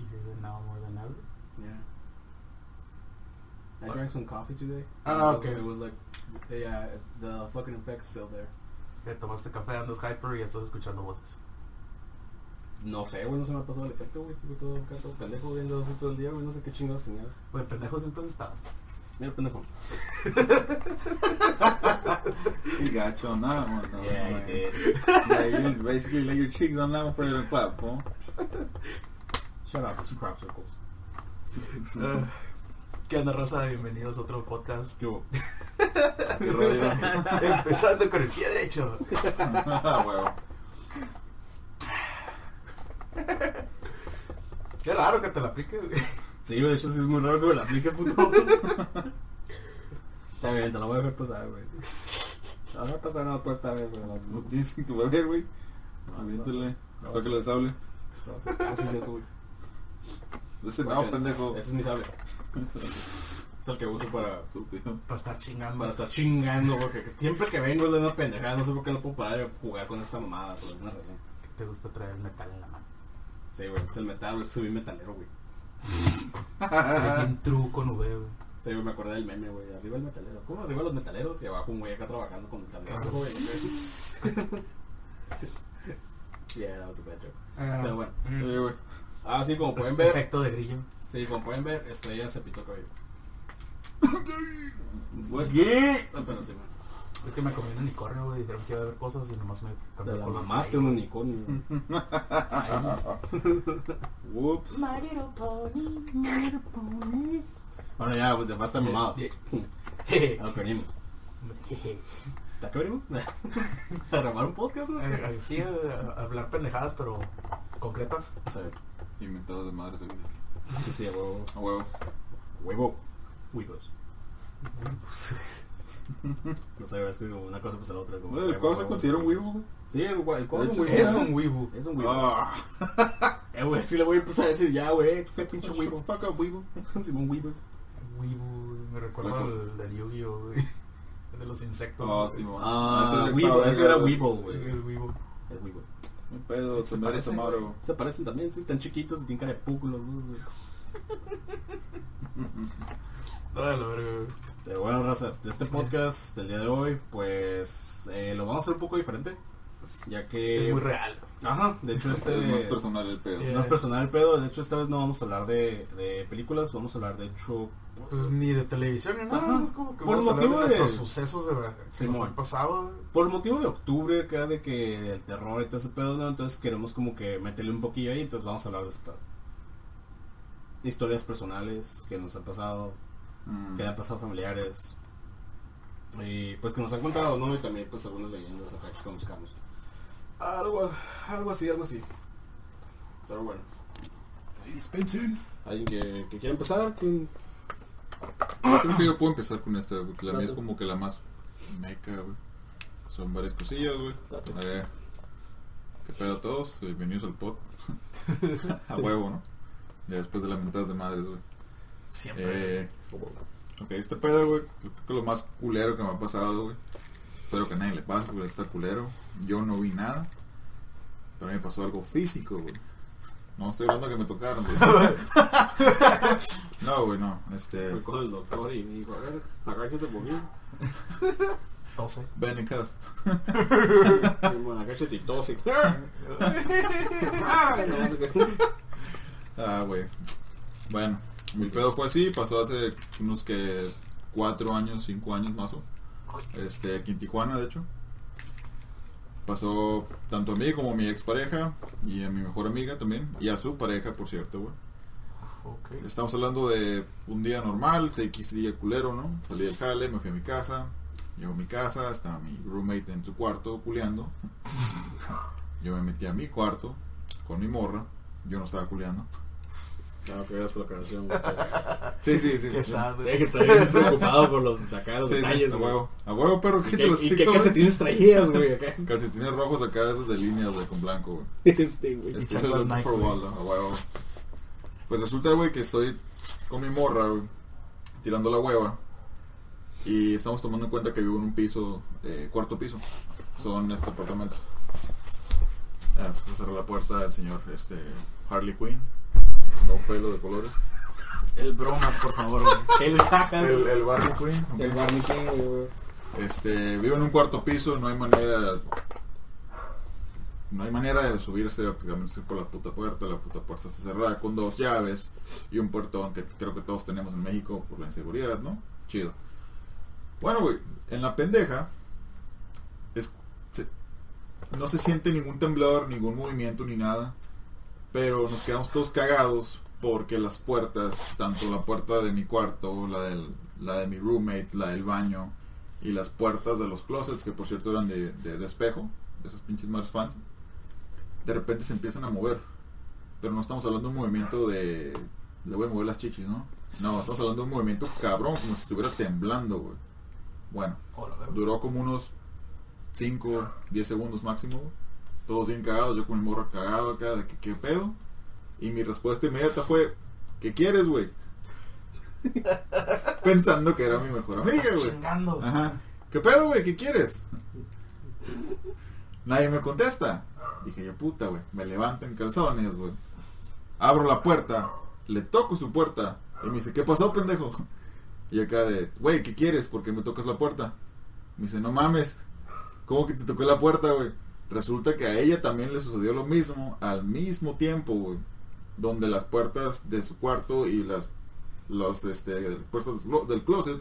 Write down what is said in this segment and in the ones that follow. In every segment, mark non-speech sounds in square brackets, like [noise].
Easier than now, more than ever. Yeah. I drank some coffee today. Ah, It okay. It was like, yeah, the fucking effect's still there. Que tomaste café, andas hyper y estás escuchando voces. No sé, güey, no se me ha pasado el efecto, güey. Sigo todo acá, todo pendejo viendo así todo el día, güey. No sé qué chingados tenías. Pues pendejo siempre has estado. Mira, pendejo. [laughs] You got you on that one. though. Yeah, Like, you did. Yeah, you basically lay your cheeks on that one for the platform. Shut up, it's crop circles. [laughs] Eh, ¿Qué onda, raza? Bienvenidos a otro podcast. ¿Qué hubo? Qué [laughs] rollo. Empezando con el pie derecho. Ah, huevo. Qué raro que te la aplique, güey. Sí, de hecho sí es muy raro que me la apliques, puto. Está bien, te la voy a dejar pasar, güey. Te la voy a pasar nada esta vez, güey. No tienes que ver, güey. Aviéntale. Sácale el sable. no, Ese es yo, güey. Ese no, pendejo. Ese es mi sable. Es el que uso para. Para estar chingando. para estar chingando, porque siempre que vengo es de una pendejada. No sé por qué no puedo parar de jugar con esta mamada, por alguna razón. Te gusta traer el metal en la mano. Sí, güey, es el metal, güey, soy bien metalero, güey. Es true con V, güey. Sí, güey, me acordé del meme, güey. Arriba el metalero. ¿Cómo arriba los metaleros? Y abajo un güey acá trabajando con metaleros, güey. yeah, that was a bad joke. Pero bueno. Ah, sí, como pueden ver. Efecto de grillo. Sí, como pueden ver, Estrella se pitó cabello. What? Ah, pero sí, man. Es que me comí un unicornio, güey. Dijeron que iba a haber cosas y nomás me Te cambié la mamaste un unicornio. güey. Whoops. My little pony, my little pony. Bueno, ya, pues, ya basta mamadas. A lo que [laughs] venimos. Jeje. ¿A qué venimos? [laughs] ¿A grabar un podcast, güey? Eh, Sí, a- a hablar pendejadas, pero concretas. Sí, Inventados de madre, seguro. sí, sí, a huevo. A huevo. Huevo. Huevos. No sé, es que como una cosa pues a la otra. Como ¿El huevo, cuadro se huevo. considera un huevo, güey? Sí, el cuadro es un sí, huevo. Es un un huevo. Ah. [laughs] Eh, güey, sí le voy a empezar a decir ya, güey. Qué pinche huevo. fuck up, huevo. [laughs] Simón huevo. Wibu, me recuerda Huevo. al del Yu-Gi-Oh, güey. [laughs] El de los insectos. Ah, sí. Ah, Ese Weeble, estaba ese era Weeble, güey. El Wibu. El Weeble. No pedo, Se se parecen. Amaro. Se parecen también, sí, están chiquitos y tienen cara de puco los dos, güey. Ah, la verga, güey. Bueno, raza, de este podcast del día de hoy, pues eh, lo vamos a hacer un poco diferente. Ya que. Es muy real. Ajá, de hecho, este. Es más personal el pedo. Yeah. No es personal el pedo, de hecho esta vez no vamos a hablar de, de películas, vamos a hablar de hecho... Pues ni de televisión ni nada. Ajá. Es como que Por vamos a hablar de motivo de- nuestros sucesos de verdad. Que nos han pasado. Por motivo de octubre, acá de que el terror y todo ese pedo, ¿no? Entonces queremos como que meterle un poquillo ahí, entonces vamos a hablar de ese pedo. Historias personales que nos han pasado, Mm. que le han pasado familiares. Y pues que nos han contado, ¿no? Y también pues algunas leyendas acá que conozcamos. Algo, algo así, algo así. Pero bueno. Dispensen. ¿Alguien que, que quiera empezar? ¿Quién? Creo que yo puedo empezar con esta, porque la mía es como que la más meca, güey. Son varias cosillas, güey. Eh, ¿Qué pedo a todos? Bienvenidos al pod. [laughs] a huevo, ¿no? Ya después de las mentadas de madres, güey. Siempre. Eh, ok, este pedo, güey, creo que lo más culero que me ha pasado, güey. Espero que a nadie le pase, güey, está culero. Yo no vi nada. Pero a mí me pasó algo físico, güey. No estoy hablando que me tocaron, güey. [laughs] no, güey, no. Este. Fui con el doctor y me dijo, a ver, agáchate por mí. 12. Ben and Cuff. Y, bueno, agáchate y tose. [laughs] Ah, güey. Bueno, mi pedo fue así, pasó hace unos que cuatro años, cinco años más o Este, aquí en Tijuana, de hecho. Pasó tanto a mí como a mi expareja y a mi mejor amiga también. Y a su pareja, por cierto, güey. Estamos hablando de un día normal, de X día culero, ¿no? Salí del jale, me fui a mi casa. Llego a mi casa, estaba mi roommate en su cuarto culeando. [laughs] Yo me metí a mi cuarto con mi morra. Yo no estaba culeando. No, que gracias por la aclaración. güey. [laughs] Sí, sí, sí. Qué sí. sad, Ya güey. que estoy bien preocupado por los, acá, los Sí, sí, detalles, a güey. huevo. A huevo, perro, ¿Y que qué, te los y qué calcetines traías, güey, acá? [laughs] Calcetines rojos acá, esos de líneas, güey, con blanco, güey. [laughs] Este, güey. Este es el Nike, güey. A huevo. Pues resulta, güey, que estoy con mi morra, güey, tirando la hueva. Y estamos tomando en cuenta que vivo en un piso, eh, cuarto piso. Son este apartamentos. Ah, pues cerró la puerta el señor este, Harley Quinn. No pelo de colores. El bromas, por favor, güey. [laughs] El jajas. El, el Barney Queen. ok. El Barney King, güey. Este, vivo en un cuarto piso, no hay manera. No hay manera de subirse prácticamente por la puta puerta. La puta puerta está cerrada con dos llaves y un puertón que creo que todos tenemos en México por la inseguridad, ¿no? Chido. Bueno, güey, en la pendeja es, se- no se siente ningún temblor, ningún movimiento ni nada. Pero nos quedamos todos cagados porque las puertas, tanto la puerta de mi cuarto, la, del, la de mi roommate, la del baño y las puertas de los closets, que por cierto eran de, de, de espejo, de esas pinches más fans, de repente se empiezan a mover. Pero no estamos hablando de un movimiento de. Le voy a mover las chichis, ¿no? No, estamos hablando de un movimiento cabrón, como si estuviera temblando, güey. Bueno, duró como unos 5, 10 segundos máximo. güey. Todos bien cagados, yo con mi morro cagado acá de que qué pedo. Y mi respuesta inmediata fue, ¿qué quieres, güey? [laughs] Pensando que era mi mejor amiga, güey. chingando. Ajá. ¿Qué pedo, güey? ¿Qué quieres? Nadie me contesta. Dije yo, puta, güey. Me levanto en calzones, güey. Abro la puerta, le toco su puerta y me dice, ¿qué pasó, pendejo? Y acá de, güey, ¿qué quieres? ¿Por qué me tocas la puerta? Me dice, no mames. ¿Cómo que te toqué la puerta, güey? Resulta que a ella también le sucedió lo mismo al mismo tiempo, güey. Donde las puertas de su cuarto y las los este puertas del clo- del closet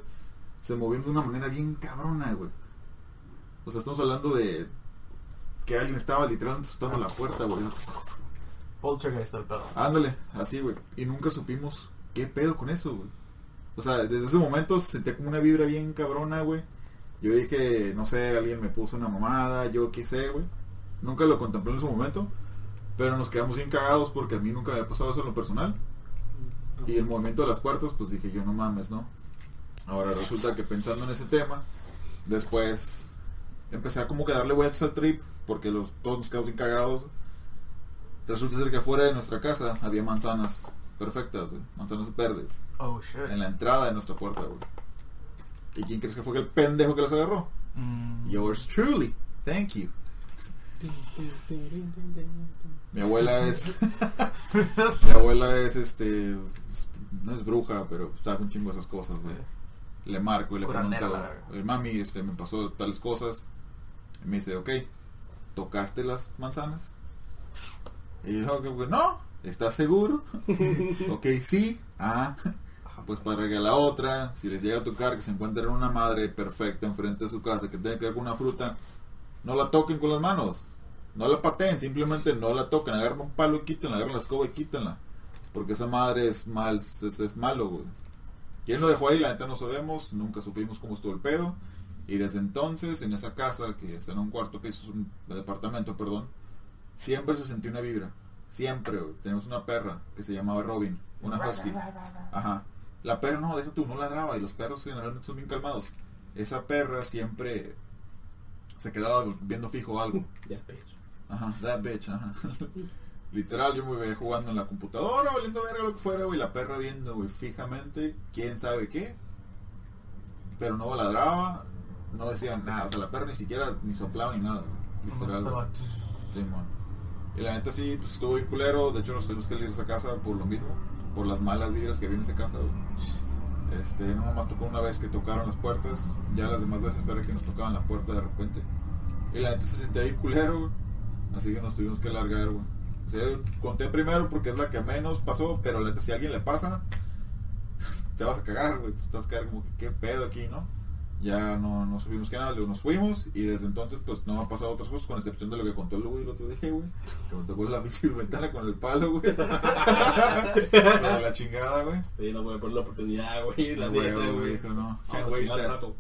se movieron de una manera bien cabrona, güey. O sea, estamos hablando de que alguien estaba literalmente soltando la puerta, güey. Poltergeist el pedo. Ándale, así, güey. Y nunca supimos qué pedo con eso, güey. O sea, desde ese momento sentía como una vibra bien cabrona, güey. Yo dije, no sé, alguien me puso una mamada, yo qué sé, güey. Nunca lo contemplé en ese momento. Pero nos quedamos bien cagados porque a mí nunca había pasado eso en lo personal. Y el movimiento de las puertas, pues dije yo, no mames, ¿no? Ahora resulta que pensando en ese tema, después empecé a como que darle vueltas al trip, porque los, todos nos quedamos bien cagados. Resulta ser que afuera de nuestra casa había manzanas perfectas, güey, manzanas verdes, Oh shit. en la entrada de nuestra puerta, güey. ¿Y quién crees que fue el pendejo que las agarró? Mm. Yours truly. Thank you. Mi abuela es. [laughs] mi abuela es este. No es bruja, pero sabe un chingo esas cosas, güey. Le marco y le pregunto, la verga. "Oye, mami, este, me pasó tales cosas. Y me dice, ok, ¿tocaste las manzanas? Y yo, que, güey, no, ¿estás seguro? [laughs] ok, sí, ah, pues para que a la otra, si les llega a tocar que se encuentren una madre perfecta enfrente de su casa que tenga que ver con una fruta, no la toquen con las manos. No la pateen, simplemente no la toquen. Agarren un palo y quítenla, agarren la escoba y quítenla. Porque esa madre es mal, es, es malo, güey. ¿Quién lo dejó ahí? La neta no sabemos, nunca supimos cómo estuvo el pedo. Y desde entonces, en esa casa, que está en un cuarto piso, es un departamento, perdón, siempre se sentía una vibra. Siempre, güey. Tenemos una perra que se llamaba Robin, una husky. Ajá. La perra no, deja tú, no ladraba y los perros generalmente son bien calmados. Esa perra siempre se quedaba viendo fijo algo. Ya, bitch. Ajá, that bitch, ajá. [laughs] Literal, yo me veía jugando en la computadora, valiendo verga lo que fuera, güey, la perra viendo, güey, fijamente, quién sabe qué. Pero no ladraba, no decía nada, o sea, la perra ni siquiera ni soplaba ni nada, güey, literal. güey. Simón. Y la neta sí, pues estuvo bien culero. De hecho, nos tuvimos que ir a esa casa por lo mismo. Por las malas vibras que en esa casa, güey. Este, no nomás tocó una vez que tocaron las puertas. Ya las demás veces era que nos tocaban la puerta de repente. Y la neta se sentía bien culero. Así que nos tuvimos que largar, güey. O sea, conté primero porque es la que menos pasó. Pero la neta, si a alguien le pasa, [laughs] te vas a cagar, güey. Te vas a cagar como que, ¿qué pedo aquí, no? Ya no, no supimos que nada, luego nos fuimos y desde entonces pues no ha pasado otras cosas con excepción de lo que contó el güey el otro día, güey, que me tocó la [laughs] pinche ventana con el palo, güey. [laughs] la, la chingada, güey. Sí, no voy a poner la oportunidad, güey. La Güey, neta, güey, güey. dijo, no. Vamos Can't a waste tirar that. rato.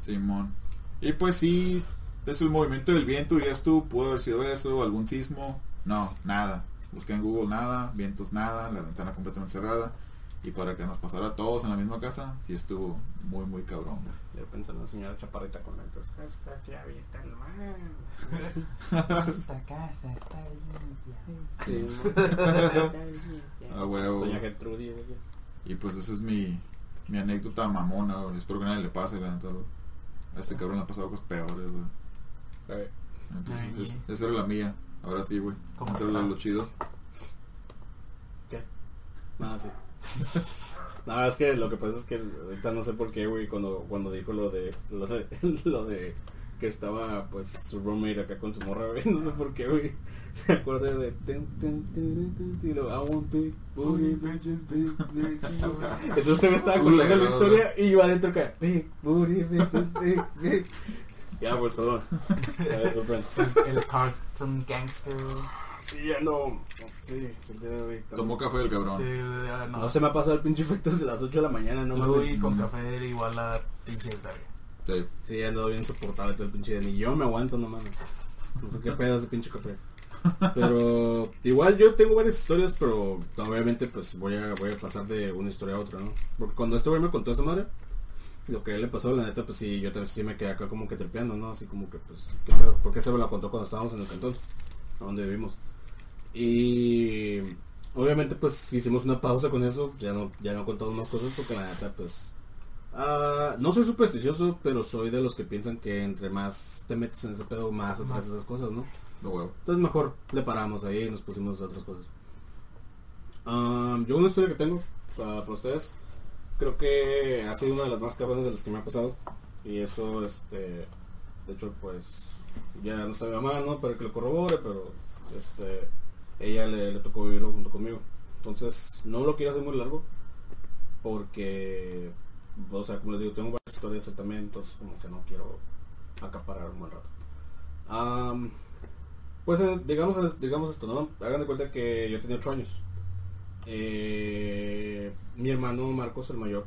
Simón. Y pues sí, es el movimiento del viento, dirías tú, pudo haber sido eso, algún sismo. No, nada. Busqué en Google nada, vientos nada, la ventana completamente cerrada. Y para que nos pasara a todos en la misma casa, sí estuvo muy, muy cabrón, güey. Yo pensé en la señora chaparrita con lentes. [laughs] Es que ya viste el mar. Esta casa está limpia. Sí, Ah, [laughs] huevo. Doña Gertrudis. Y pues esa es mi, mi anécdota mamona, güey. Espero que a nadie le pase, la neta. A este cabrón le han pasado cosas peores, güey. Entonces, Ay, es- esa era la mía. Ahora sí, güey. ¿Cómo Esa era lo chido. ¿Qué? Nada, sí. [laughs] Nada, es que lo que pasa es que ahorita no sé por qué, güey, cuando, cuando dijo lo de, lo de, [laughs] lo de que estaba, pues, su roommate acá con su morra, güey, [laughs] no sé por qué, güey. Me acordé de... tin, tin, tin, tin, tin, lo, I want big booty bitches, big. Entonces me estaba contando la historia y iba adentro acá, big booty bitches, big, big. Ya, pues, perdón. El cartoon gangster. Sí, ya no. Sí, el día de hoy. Tomó café el cabrón. Sí, ya no. No se me ha pasado el pinche efecto desde las 8 de la mañana, no mames. y con café era igual a pinche verga. Sí. Sí, ando bien insoportable todo el pinche día. Ni yo me aguanto, no mames. No sé qué pedo ese pinche café. Pero igual yo tengo varias historias, pero obviamente pues voy a, voy a pasar de una historia a otra, ¿no? Porque cuando este güey me contó esa madre, lo que a él le pasó, la neta, pues sí, yo también sí me quedé acá como que trepeando, ¿no? Así como que pues, ¿qué pedo? Porque se me la contó cuando estábamos en el cantón, a donde vivimos. Y obviamente pues hicimos una pausa con eso, ya no, ya no he contado más cosas porque la neta pues... ah, no soy supersticioso, pero soy de los que piensan que entre más te metes en ese pedo, más atraes esas cosas, ¿no? No huevo. Entonces mejor le paramos ahí y nos pusimos a otras cosas. Um, yo una historia que tengo para, para ustedes, creo que ha sido una de las más cabronas de las que me ha pasado. Y eso, este, de hecho, pues ya no está mi mamá, ¿no? Para que lo corrobore, pero este, ella le, tocó vivirlo junto conmigo. Entonces, no lo quiero hacer muy largo, porque, o sea, como les digo, tengo varias historias yo también, entonces como que no quiero acaparar un buen rato. Pues eh, digamos, digamos esto, ¿no? Hagan de cuenta que yo tenía 8 años. Eh, mi hermano Marcos, el mayor,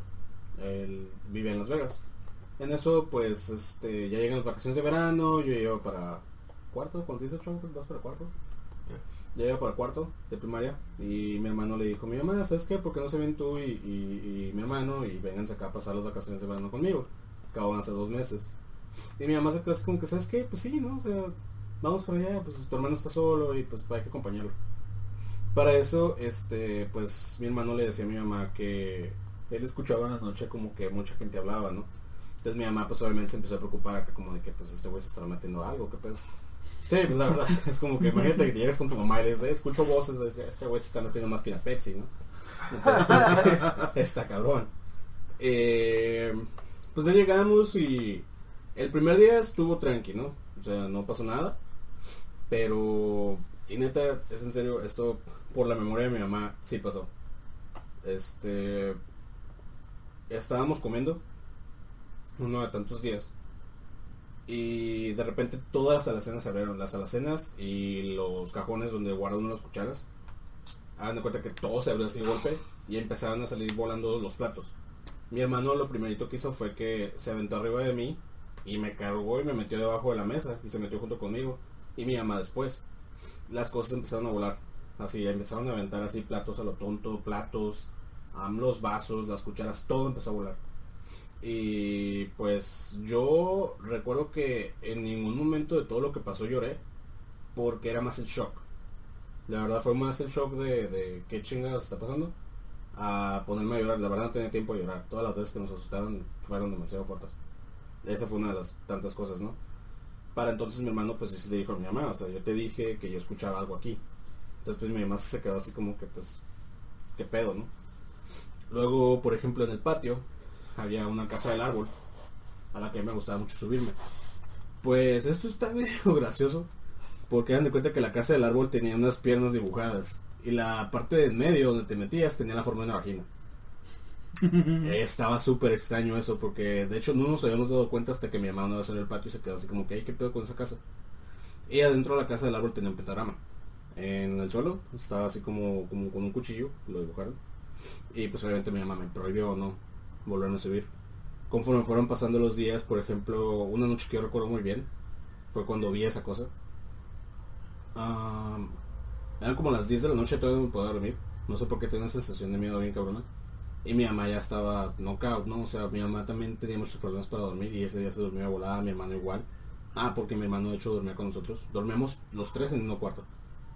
él vive en Las Vegas. En eso, pues, este, ya llegan las vacaciones de verano, yo llevo para cuarto, cuando dice 8 vas para cuarto. Ya llevo para cuarto de primaria y mi hermano le dijo mi mamá, ¿sabes qué? ¿Por qué no se ven tú y, y- mi hermano y vénganse acá a pasar las vacaciones de verano conmigo? Acaban hace dos meses. Y mi mamá se quedó así como que, ¿sabes qué? Pues sí, ¿no? O sea, vamos para allá, pues tu hermano está solo y pues hay que acompañarlo. Para eso, este, pues mi hermano le decía a mi mamá que él escuchaba en la noche como que mucha gente hablaba, ¿no? Entonces mi mamá pues obviamente se empezó a preocupar acá como de que pues este güey se estará metiendo algo, ¿qué pedo? Sí, pues la verdad, [laughs] es como que imagínate que llegas con tu mamá y le dices, "Eh, escucho voces, güey, este güey se está metiendo más que una Pepsi, ¿no? Entonces, [laughs] está cabrón. Eh, pues ya llegamos y el primer día estuvo tranqui, ¿no? O sea, no pasó nada. Pero, y neta, es en serio, esto por la memoria de mi mamá sí pasó. Este, estábamos comiendo uno de tantos días. Y de repente todas las alacenas se abrieron, las alacenas y los cajones donde guardan las cucharas. Hagan de cuenta que todo se abrió así golpe y empezaron a salir volando los platos. Mi hermano lo primerito que hizo fue que se aventó arriba de mí y me cargó y me metió debajo de la mesa y se metió junto conmigo. Y mi mamá después. Las cosas empezaron a volar. Así, empezaron a aventar así platos a lo tonto, platos, los vasos, las cucharas, todo empezó a volar. Y pues yo recuerdo que en ningún momento de todo lo que pasó lloré porque era más el shock. La verdad fue más el shock de, de qué chingados está pasando a ponerme a llorar. La verdad no tenía tiempo de llorar. Todas las veces que nos asustaron fueron demasiado fuertes. Esa fue una de las tantas cosas, ¿no? Para entonces mi hermano pues sí le dijo a mi mamá, o sea, yo te dije que yo escuchaba algo aquí. Entonces pues mi mamá se quedó así como que pues, qué pedo, ¿no? Luego, por ejemplo, en el patio había una casa del árbol a la que me gustaba mucho subirme. Pues esto está [laughs] medio gracioso porque dan de cuenta que la casa del árbol tenía unas piernas dibujadas y la parte de en medio donde te metías tenía la forma de una vagina. [laughs] Estaba súper extraño eso porque de hecho no nos habíamos dado cuenta hasta que mi mamá no iba a salir al patio y se quedó así como que, "Ay, ¿qué pedo con esa casa? Y adentro de la casa del árbol tenía un pentagrama. En el suelo estaba así como, como con un cuchillo, lo dibujaron. Y pues obviamente mi mamá me prohibió no volverme a subir. Conforme fueron pasando los días, por ejemplo, una noche que yo recuerdo muy bien, fue cuando vi esa cosa. Ah, eran como las 10 de la noche, todavía no me podía dormir. No sé por qué tenía una sensación de miedo bien cabrona. Y mi mamá ya estaba knockout, ¿no? O sea, mi mamá también tenía muchos problemas para dormir y ese día se de volada, mi hermano igual. Ah, porque mi hermano de hecho dormía con nosotros. Dormíamos los tres en un cuarto.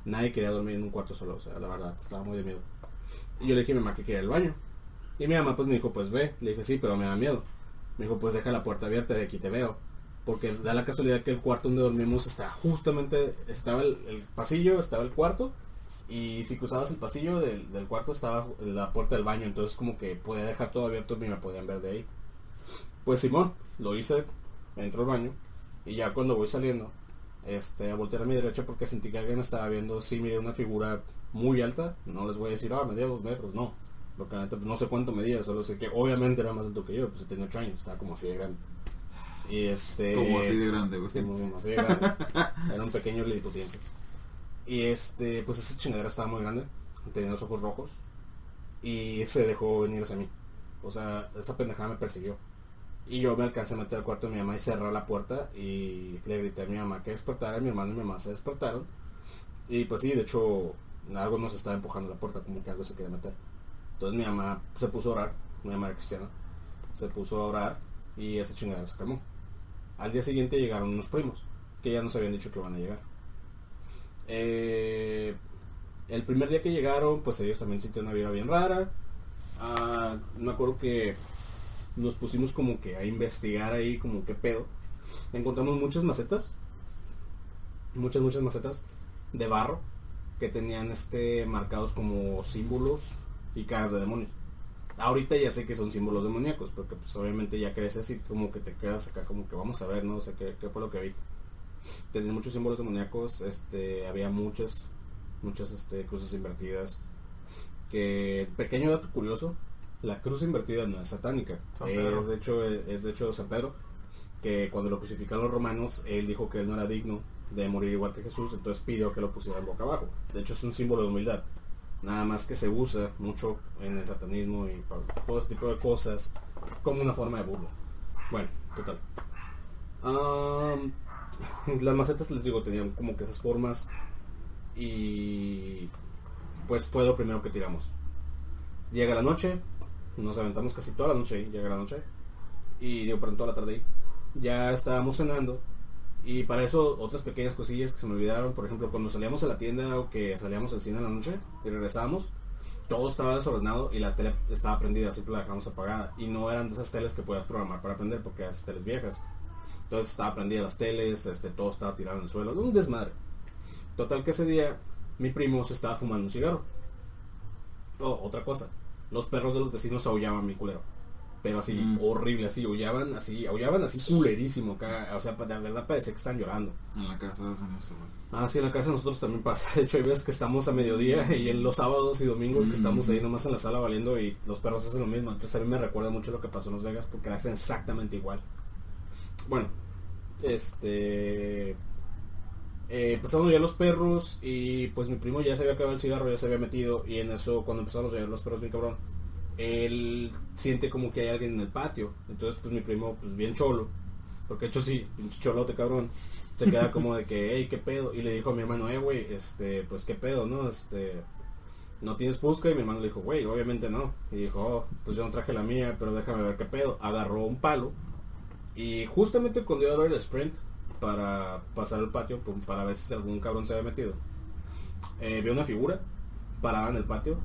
Nadie quería dormir en un cuarto solo, o sea, la verdad, estaba muy de miedo. Y yo le dije a mi mamá que quería al baño. Y mi mamá pues me dijo, pues ve. Le dije, sí, pero me da miedo. Me dijo, pues deja la puerta abierta, de aquí te veo. Porque da la casualidad que el cuarto donde dormimos estaba justamente, estaba el, pasillo, estaba el cuarto Y si cruzabas el pasillo del, del cuarto estaba la puerta del baño, entonces como que podía dejar todo abierto y me podían ver de ahí. Pues Simón, lo hice, entro al baño y ya cuando voy saliendo, este, a voltear a mi derecha porque sentí que alguien estaba viendo, sí miré una figura muy alta, no les voy a decir, ah, medía dos metros, no. Porque la neta, pues, no sé cuánto medía, solo sé que obviamente era más alto que yo, pues tenía 8 años, estaba como así de grande. Y este... Como así de grande, güey. Como así de grande. Era un pequeño liliputiense. Y este, pues esa chingadera estaba muy grande, tenía los ojos rojos y se dejó venir hacia mí. O sea, esa pendejada me persiguió. Y yo me alcancé a meter al cuarto de mi mamá y cerrar la puerta y le grité a mi mamá que despertara, mi hermano y mi mamá se despertaron. Y pues sí, de hecho, algo nos estaba empujando la puerta, como que algo se quería meter. Entonces mi mamá se puso a orar, mi mamá era cristiana, se puso a orar y esa chingadera se calmó. Al día siguiente llegaron unos primos, que ya nos habían dicho que iban a llegar. Eh, el primer día que llegaron, pues ellos también sintieron una vida bien rara. Ah, me acuerdo que nos pusimos como que a investigar ahí como qué pedo. Encontramos muchas macetas, muchas, muchas macetas de barro que tenían este marcados como símbolos y caras de demonios. Ahorita ya sé que son símbolos demoníacos, porque pues obviamente ya creces y como que te quedas acá como que vamos a ver, no sé qué, qué fue lo que vi tenía muchos símbolos demoníacos, este, había muchas, muchas este, cruces invertidas. Que, pequeño dato curioso, la cruz invertida no es satánica, es de hecho, es de hecho San Pedro, que cuando lo crucificaron los romanos, él dijo que él no era digno de morir igual que Jesús, entonces pidió que lo pusieran boca abajo. De hecho es un símbolo de humildad. Nada más que se usa mucho en el satanismo y para todo ese tipo de cosas como una forma de burlo. Bueno, total. [laughs] las macetas, les digo, tenían como que esas formas. Y pues fue lo primero que tiramos. Llega la noche, nos aventamos casi toda la noche llega la noche. Y digo, pronto toda la tarde. Ya estábamos cenando. Y para eso, otras pequeñas cosillas que se me olvidaron. Por ejemplo, cuando salíamos a la tienda o que salíamos al cine en la noche y regresábamos, todo estaba desordenado y la tele estaba prendida, que la dejamos apagada. Y no eran de esas teles que puedas programar para prender porque eran teles viejas. Entonces estaba prendida las teles, este, todo estaba tirado en el suelo, un desmadre. Total que ese día mi primo se estaba fumando un cigarro. Oh, otra cosa, los perros de los vecinos aullaban mi culero. Pero así, mm. horrible, así, aullaban así, aullaban así culerísimo acá. O sea, de verdad parecía que están llorando. En la casa hacen eso, Ah, sí, en la casa nosotros también pasa. [laughs] De hecho, hay veces que estamos a mediodía y en los sábados y domingos que estamos ahí nomás en la sala valiendo y los perros hacen lo mismo. Entonces a mí me recuerda mucho lo que pasó en Las Vegas porque hacen exactamente igual. Bueno, este. Eh, empezaron a llegar los perros y pues mi primo ya se había acabado el cigarro, ya se había metido y en eso cuando empezaron a llegar los perros bien cabrón, él siente como que hay alguien en el patio. Entonces pues mi primo pues bien cholo, porque de hecho sí, cholote cabrón, se queda [laughs] como de que, hey, qué pedo. Y le dijo a mi hermano, eh, güey, este, pues qué pedo, ¿no? Este, no tienes fusca y mi hermano le dijo, güey, obviamente no. Y dijo, oh, pues yo no traje la mía, pero déjame ver qué pedo. Agarró un palo y justamente cuando iba a dar el sprint para pasar al patio, para ver si algún cabrón se había metido, eh, vi una figura parada en el patio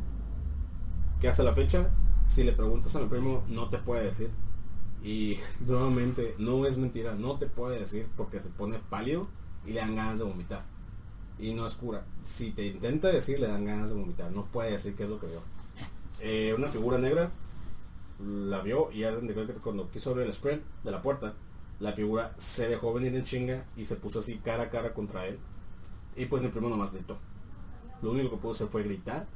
que hasta la fecha, si le preguntas a mi primo, no te puede decir. Y [laughs] nuevamente, no es mentira, no te puede decir porque se pone pálido y le dan ganas de vomitar. Y no es cura. Si te intenta decir, le dan ganas de vomitar. No puede decir qué es lo que vio. Eh, una figura negra la vio y cuando quiso abrir el sprint de la puerta, la figura se dejó venir en chinga y se puso así cara a cara contra él. Y pues mi primo nomás gritó. Lo único que pudo hacer fue gritar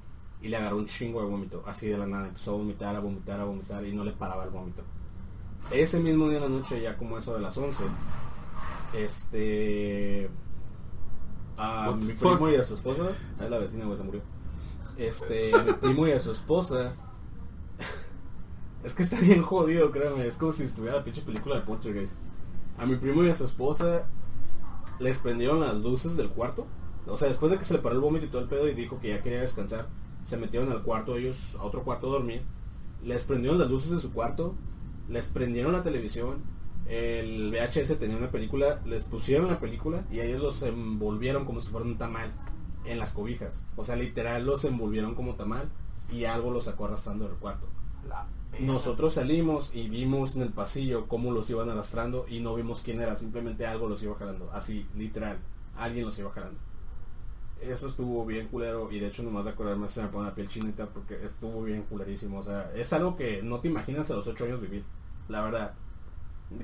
y le agarró un chingo de vómito, así de la nada. Empezó a vomitar, a vomitar, a vomitar y no le paraba el vómito. Ese mismo día de la noche, ya como eso de las 11, este. A mi primo y a su esposa, es la vecina, güey, se murió. Este, a mi primo y a su esposa es que está bien jodido, créeme. Es como si estuviera la pinche película de Poltergeist. A mi primo y a su esposa les prendieron las luces del cuarto. O sea, después de que se le paró el vómito y todo el pedo y dijo que ya quería descansar, se metieron al cuarto ellos, a otro cuarto a dormir. Les prendieron las luces de su cuarto, les prendieron la televisión, el VHS tenía una película, les pusieron la película y ellos los envolvieron como si fueran un tamal en las cobijas. O sea, literal los envolvieron como tamal y algo los sacó arrastrando del cuarto. Nosotros salimos y vimos en el pasillo cómo los iban arrastrando y no vimos quién era, simplemente algo los iba jalando, así, literal, alguien los iba jalando. Eso estuvo bien culero y de hecho nomás de acordarme se me pone la piel chinita porque estuvo bien culerísimo. O sea, es algo que no te imaginas a los 8 años vivir, la verdad.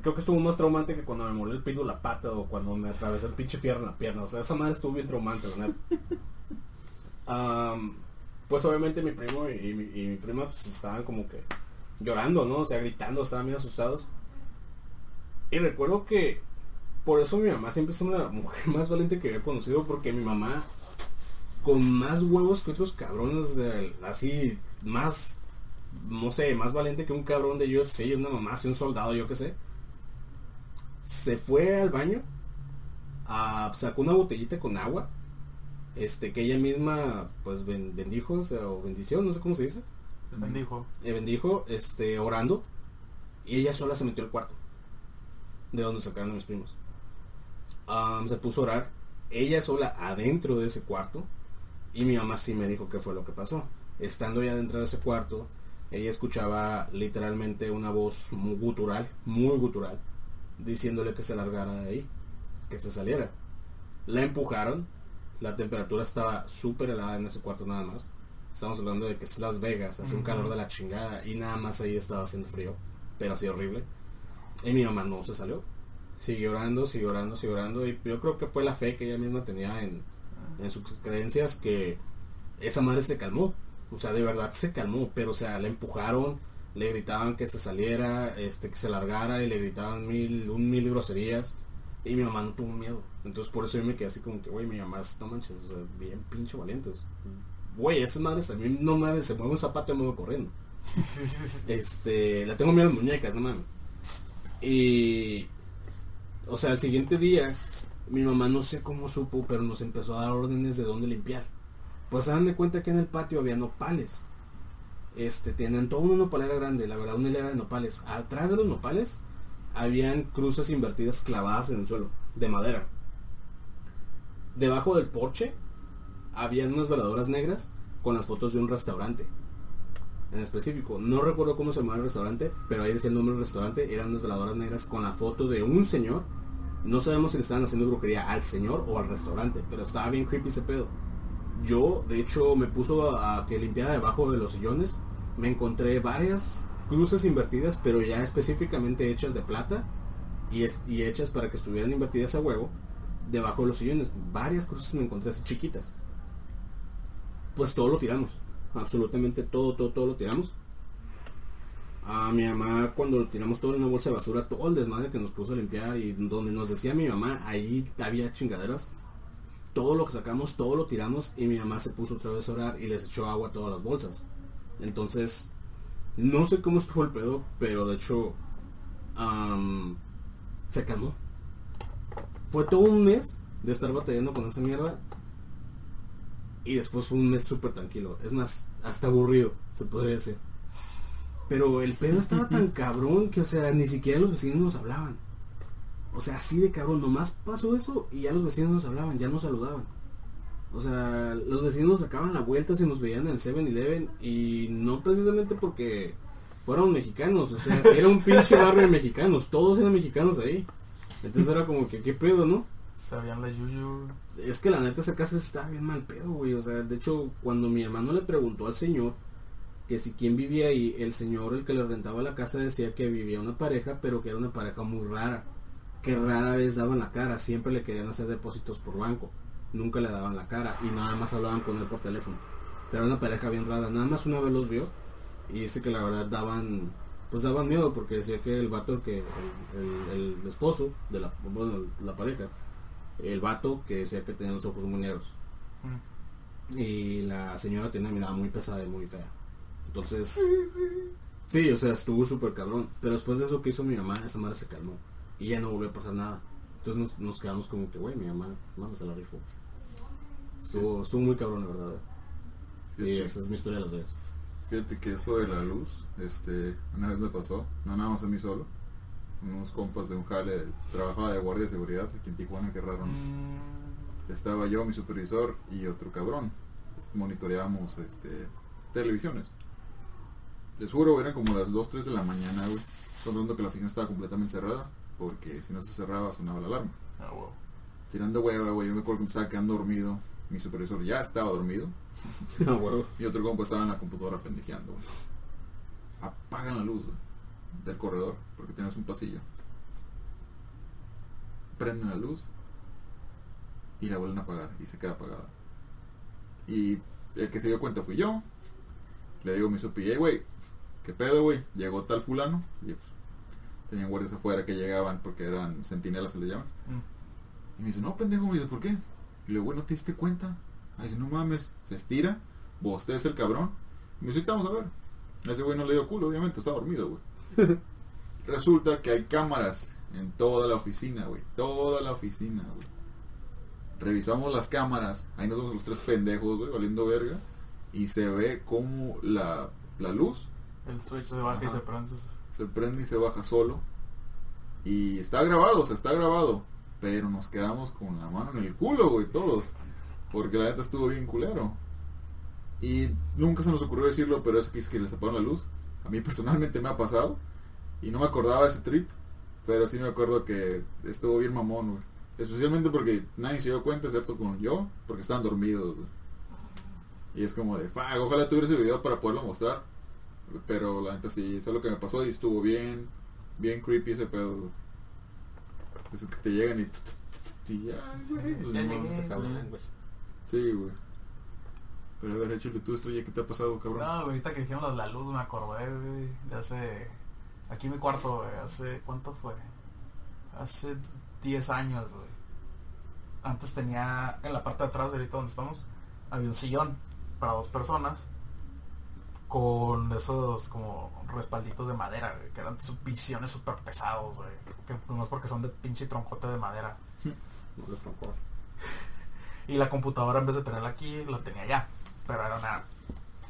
Creo que estuvo más traumante que cuando me mordió el pito la pata o cuando me atravesó el pinche fierro en la pierna. O sea, esa madre estuvo bien traumante. [laughs] Am, pues obviamente mi primo y, y mi, y mi prima pues, estaban como que llorando, ¿no? O sea, gritando, estaban bien asustados. Y recuerdo que por eso mi mamá siempre es una mujer [laughs] más valiente que he conocido porque mi mamá con más huevos que otros cabrones, así más no sé, más valiente que un cabrón de yo sé, una mamá, así un soldado, yo qué sé. Se fue al baño, a, sacó una botellita con agua, este, que ella misma, pues, ben- bendijo, o sea, o bendición, no sé cómo se dice, Bendijo. eh, bendijo, este, orando, y ella sola se metió al cuarto, de donde sacaron a mis primos. Se puso a orar, ella sola adentro de ese cuarto, y mi mamá sí me dijo qué fue lo que pasó. Estando ya dentro de ese cuarto, ella escuchaba literalmente una voz muy gutural, muy gutural, diciéndole que se largara de ahí, que se saliera. La empujaron, la temperatura estaba súper helada en ese cuarto nada más. Estamos hablando de que es Las Vegas, hace un calor de la chingada y nada más ahí estaba haciendo frío, pero así horrible. Y mi mamá no se salió. Siguió orando, siguió orando, siguió orando y yo creo que fue la fe que ella misma tenía en, en sus creencias que esa madre se calmó. O sea, de verdad se calmó, pero o sea, la empujaron, le gritaban que se saliera, este, que se largara y le gritaban mil, un mil groserías. Y mi mamá no tuvo miedo. Entonces por eso yo me quedé así como que, güey, mi mamá no manches, o sea, bien pinche valientes. Güey, esas madres a mí no mames, se mueve un zapato y me voy corriendo. [laughs] Este, la tengo miedo a las muñecas, no mames. Y, o sea, el siguiente día, mi mamá no sé cómo supo, pero nos empezó a dar órdenes de dónde limpiar. Pues se dan de cuenta que en el patio había nopales. Este, tienen toda una nopalera grande, la verdad, una hilera de nopales. Atrás de los nopales habían cruces invertidas clavadas en el suelo, de madera. Debajo del porche habían unas veladoras negras con las fotos de un restaurante en específico. No recuerdo cómo se llamaba el restaurante, pero ahí decía el nombre del restaurante. Eran unas veladoras negras con la foto de un señor. No sabemos si le estaban haciendo brujería al señor o al restaurante, pero estaba bien creepy ese pedo. Yo, de hecho, me puso a, que limpiara debajo de los sillones. Me encontré varias cruces invertidas, pero ya específicamente hechas de plata y, y hechas para que estuvieran invertidas a huevo debajo de los sillones. Varias cruces me encontré así chiquitas. Pues todo lo tiramos. Absolutamente todo, todo, todo lo tiramos. A mi mamá, cuando tiramos todo en una bolsa de basura, todo el desmadre que nos puso a limpiar y donde nos decía mi mamá, ahí había chingaderas. Todo lo que sacamos, todo lo tiramos y mi mamá se puso otra vez a orar y les echó agua a todas las bolsas. Entonces, no sé cómo estuvo el pedo, pero de hecho, am, se calmó. Fue todo un mes de estar batallando con esa mierda y después fue un mes súper tranquilo. Es más, hasta aburrido, se podría decir. Pero el pedo estaba tan cabrón que, o sea, ni siquiera los vecinos nos hablaban. O sea, así de cabrón, nomás pasó eso y ya los vecinos nos hablaban, ya nos saludaban. O sea, los vecinos sacaban la vuelta si nos veían en el 7-Eleven y no precisamente porque fueron mexicanos, o sea, era un pinche [laughs] barrio de mexicanos, todos eran mexicanos ahí. Entonces era como que, ¿qué pedo, no? Sabían la yuyu. Es que la neta esa casa está bien mal pedo, güey. O sea, de hecho, cuando mi hermano le preguntó al señor que si quién vivía ahí, el señor, el que le rentaba la casa, decía que vivía una pareja, pero que era una pareja muy rara. Que rara vez daban la cara, siempre le querían hacer depósitos por banco. Nunca le daban la cara y nada más hablaban con él por teléfono. Pero era una pareja bien rara. Nada más una vez los vio y dice que la verdad daban, pues daban miedo porque decía que el vato, el que, el, el- el esposo de la, bueno, la pareja, el vato que decía que tenía los ojos muy negros. Mm. Y la señora tenía una mirada muy pesada y muy fea. Entonces, sí, o sea, estuvo súper cabrón. Pero después de eso que hizo mi mamá, esa madre se calmó. Y ya no volvió a pasar nada. Entonces nos, nos quedamos como que, güey, mi mamá, mamá se la rifó. Estuvo, estuvo muy cabrón, la verdad. Y esa es mi historia de Las Vegas. fíjate que eso de la luz, este, una vez me pasó, no nada más a mí solo, unos compas de un jale, trabajaba de guardia de seguridad aquí en Tijuana, que raro. ¿no? Mm, Estaba yo, mi supervisor y otro cabrón. Es- Monitoreábamos este, televisiones. Les juro, eran como las 2, 3 de la mañana, güey. Contando que la oficina estaba completamente cerrada. Porque si no se cerraba, sonaba la alarma. ah, wow. Tirando hueva, güey. Yo me acuerdo que me estaba quedando dormido. Mi supervisor ya estaba dormido. [laughs] Ah, huevo. Y otro compa estaba en la computadora pendejeando. güey. Apagan la luz güey, del corredor, porque tenemos un pasillo. Prenden la luz y la vuelven a apagar y se queda apagada. Y el que se dio cuenta fui yo. Le digo a mi sopi, hey, güey, ¿qué pedo, güey? Llegó tal fulano. Y pues, tenían guardias afuera que llegaban porque eran centinelas, se les llaman. Mm. Y me dice, no, pendejo, me dice, ¿por qué? Y le digo, güey, ¿no te diste cuenta? Me dice, no mames, se estira, es el cabrón. Y me dice, "Ahorita vamos a ver. Ese güey no le dio culo, obviamente, está dormido, güey. [laughs] Resulta que hay cámaras en toda la oficina, güey. Toda la oficina, güey. Revisamos las cámaras, ahí nos vemos los tres pendejos, güey, valiendo verga. Y se ve como la, la luz El switch se baja y se prende. se prende y se baja solo. Y está grabado, o sea, está grabado. Pero nos quedamos con la mano en el culo, güey, todos. Porque la neta estuvo bien culero. Y nunca se nos ocurrió decirlo, pero eso que es que les apagaron la luz. A mí personalmente me ha pasado. Y no me acordaba de ese trip. Pero sí me acuerdo que estuvo bien mamón, güey. Especialmente porque nadie se dio cuenta, excepto con yo, porque estaban dormidos, güey. Y es como de, fuck, ojalá tuviera ese video para poderlo mostrar. Pero la neta sí, eso es lo que me pasó y estuvo bien, bien creepy ese pedo. Es que te llegan y... Sí, güey. Pero a ver, échale tú, estrella, ¿qué te ha pasado, cabrón? No, güey, ahorita que de la luz me acordé, güey, de hace... Aquí en mi cuarto, güey, hace... ¿Cuánto fue? Hace 10 años, güey. Antes tenía, en la parte de atrás, de ahorita donde estamos, había un sillón para dos personas con esos como respalditos de madera, güey, que eran visiones súper pesados, güey. Que no es porque son de pinche troncote de madera. No le troncó. Y la computadora en vez de tenerla aquí, la tenía allá. Pero era una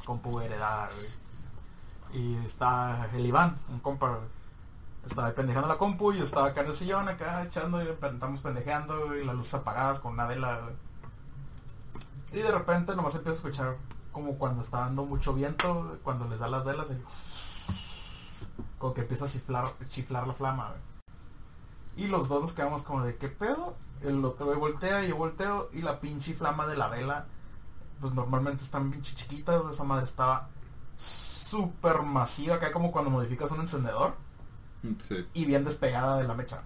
compu heredada, güey. Y está el Iván, un compa, güey. Estaba ahí pendejando la compu y yo estaba acá en el sillón, acá echando y estamos pendejeando y las luces apagadas con una vela, güey. Y de repente nomás empiezo a escuchar como cuando está dando mucho viento, cuando les da las velas, el como que empieza a chiflar, chiflar la flama, güey. Y los dos nos quedamos como de, ¿qué pedo? El otro güey voltea y yo volteo y la pinche flama de la vela, pues normalmente están pinche chiquitas, esa madre estaba súper masiva, acá como cuando modificas un encendedor Sí. y bien despegada de la mecha.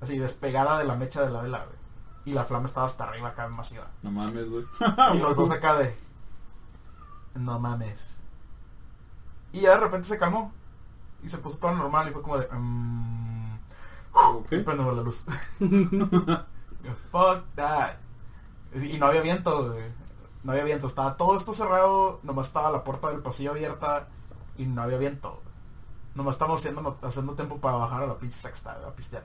Así, despegada de la mecha de la vela, güey. Y la flama estaba hasta arriba acá masiva. No mames, güey. Y los [laughs] dos acá de... No mames. Y ya de repente se calmó. Y se puso todo normal y fue como de... mm, Ok. y prendemos la luz. [laughs] Fuck that. Y no había viento, güey. No había viento. Estaba todo esto cerrado. Nomás estaba la puerta del pasillo abierta. Y no había viento. Nomás estamos haciendo, haciendo tiempo para bajar a la pinche sexta, güey, a pistear.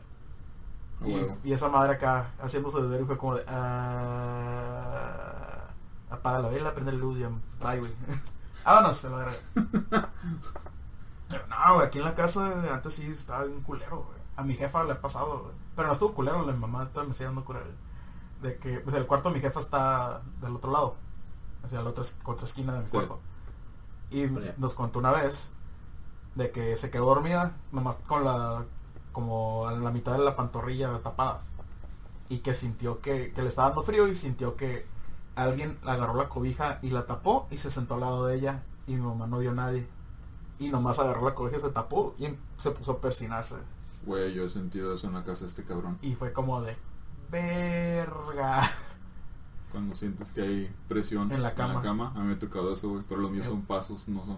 Y, esa madre acá haciendo su deber y fue como de... ah, apaga la vela, prende la luz y ya, bye, güey. [laughs] Vámonos, la verga. Pero no, güey, aquí en la casa antes sí estaba bien culero, güey. A mi jefa le ha pasado, güey. Pero no estuvo culero, la mamá está me sigue dando cura. De que, pues el cuarto de mi jefa está del otro lado. O sea, la otra, otra esquina de mi Sí. cuarto. Y nos contó una vez de que se quedó dormida, nomás con la, como a la mitad de la pantorrilla tapada. Y que sintió que, que le estaba dando frío y sintió que alguien agarró la cobija y la tapó y se sentó al lado de ella y mi mamá no vio a nadie. Y nomás agarró la cobija, se tapó y em- se puso a persinarse. Güey, yo he sentido eso en la casa de este cabrón. Y fue como de, verga. Cuando sientes que hay presión En la cama. a mí me ha tocado eso, güey. Pero los míos Eh. son pasos, no son.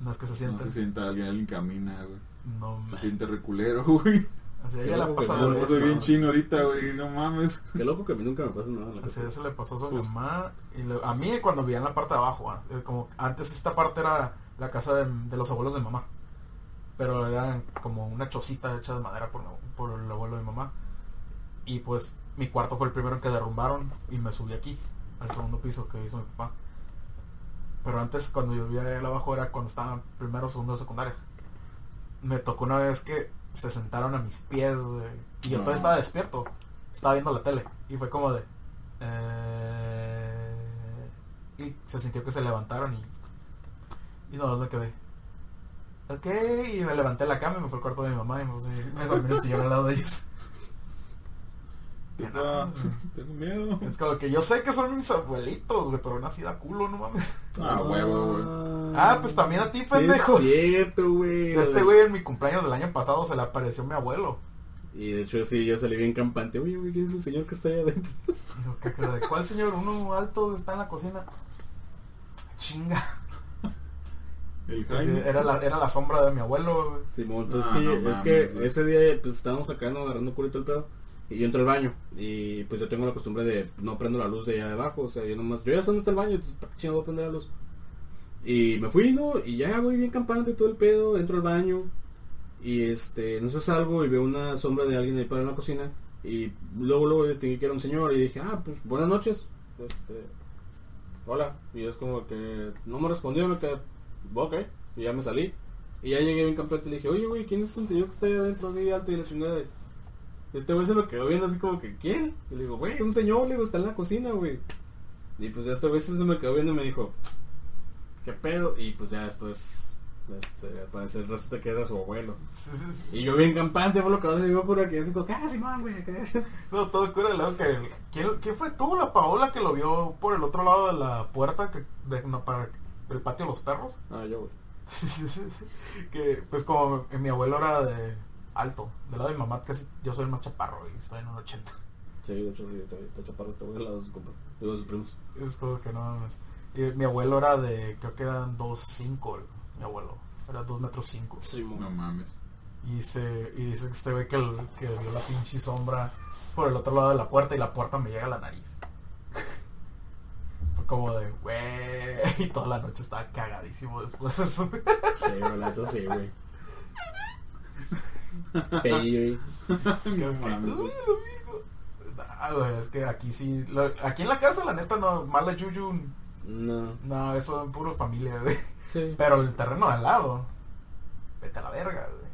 No es que se No siente. se sienta alguien, alguien camina, güey. No, Se man. siente reculero, [laughs] güey. Así a ella le ha pasado no, Yo eso. soy bien chino ahorita, güey. No mames. Qué loco que a mí nunca me pasa nada la Así eso le pasó a su Pues- mamá. Y le- a mí cuando vivía en la parte de abajo, ah, eh, como antes esta parte era la casa de, de los abuelos de mamá. Pero era como una chocita hecha de madera por, por el abuelo de mamá. Y pues mi cuarto fue el primero en que derrumbaron y me subí aquí, al segundo piso que hizo mi papá. Pero antes cuando yo vivía ahí abajo era cuando estaba primero, segundo de secundaria. Me tocó una vez que se sentaron a mis pies güey, y yo No. todavía estaba despierto. Estaba viendo la tele y fue como de... eh, y se sintió que se levantaron y... Y no, me quedé. Ok, y me levanté de la cama y me fui al cuarto de mi mamá y me, puse- me dormí en el sillón al lado de ellos. [laughs] Tengo miedo. Es como que yo sé que son mis abuelitos, güey, pero aún así da culo, no mames. Ah, huevo, güey. Ah, pues también a ti, Sí, pendejo. es cierto, güey. Este güey en mi cumpleaños del año pasado se le apareció mi abuelo. Y de hecho, sí, yo salí bien campante. Oye, güey, ¿quién es el señor que está ahí adentro? [laughs] Digo, ¿qué creo? ¿De cuál señor? Uno alto está en la cocina. Chinga. El Pues, Jaime. era, la, era la sombra de mi abuelo, güey. Simón, pues Ah, es que, no es mames, que güey. ese día pues estábamos sacando, agarrando curito el pedo. Y yo entro al baño. Y pues yo tengo la costumbre de no prendo la luz de allá abajo. O sea, yo nomás, yo ya sé dónde está el baño, entonces ¿para voy a prender la luz? Y me fui, ¿no? Y ya voy bien campante todo el pedo, entro al baño. Y este, no sé, salgo y veo una sombra de alguien ahí para en la cocina. Y luego, luego distinguí que era un señor. Y dije, ah, pues buenas noches. Este, hola. Y es como que no me respondió, me quedé, ok. Y ya me salí. Y ya llegué bien campante y dije, oye, güey, ¿quién es un señor que está ahí adentro de alto y la chingada? Y Este güey se me quedó viendo así como que, ¿quién? Y le digo, güey, un señor, le digo, está en la cocina, güey. Y pues ya este güey se me quedó viendo y me dijo, ¿qué pedo? Y pues ya después, este, al parecer resulta que era su abuelo. [laughs] Y yo bien campante, por lo que se vio por aquí, así como, que, ah, Simón, güey, acá". [laughs] No, todo cura lado que. ¿quién, quién fue tú, la Paola, que lo vio por el otro lado de la puerta que, de, no, para el patio de los perros? Ah, yo, güey. [laughs] Que, pues, como mi abuelo era de alto, del lado de mi mamá, casi yo soy el más chaparro y estoy en un 80. Sí, de hecho, sí, está, está chaparro, güey, al lado de sus compas, digo, de sus primos. Es como que no mames. Y mi abuelo era de, creo que eran 2'5, el- mi abuelo. Era 2 metros 5. Simón. No mames. Y, se, y dice que este güey que, el- que vio la pinche sombra por el otro lado de la puerta y la puerta me llega a la nariz. Fue como de, güey. [laughs] Y toda la noche estaba cagadísimo después de eso. Sí, güey, sí, güey. [laughs] [laughs] Güey. No mames. Güey, es que aquí sí. lo- aquí en la casa, la neta, no. Mala Yuyu. No, No, eso es puro familia, güey. sí. Pero el terreno de al lado. Vete a la verga, güey.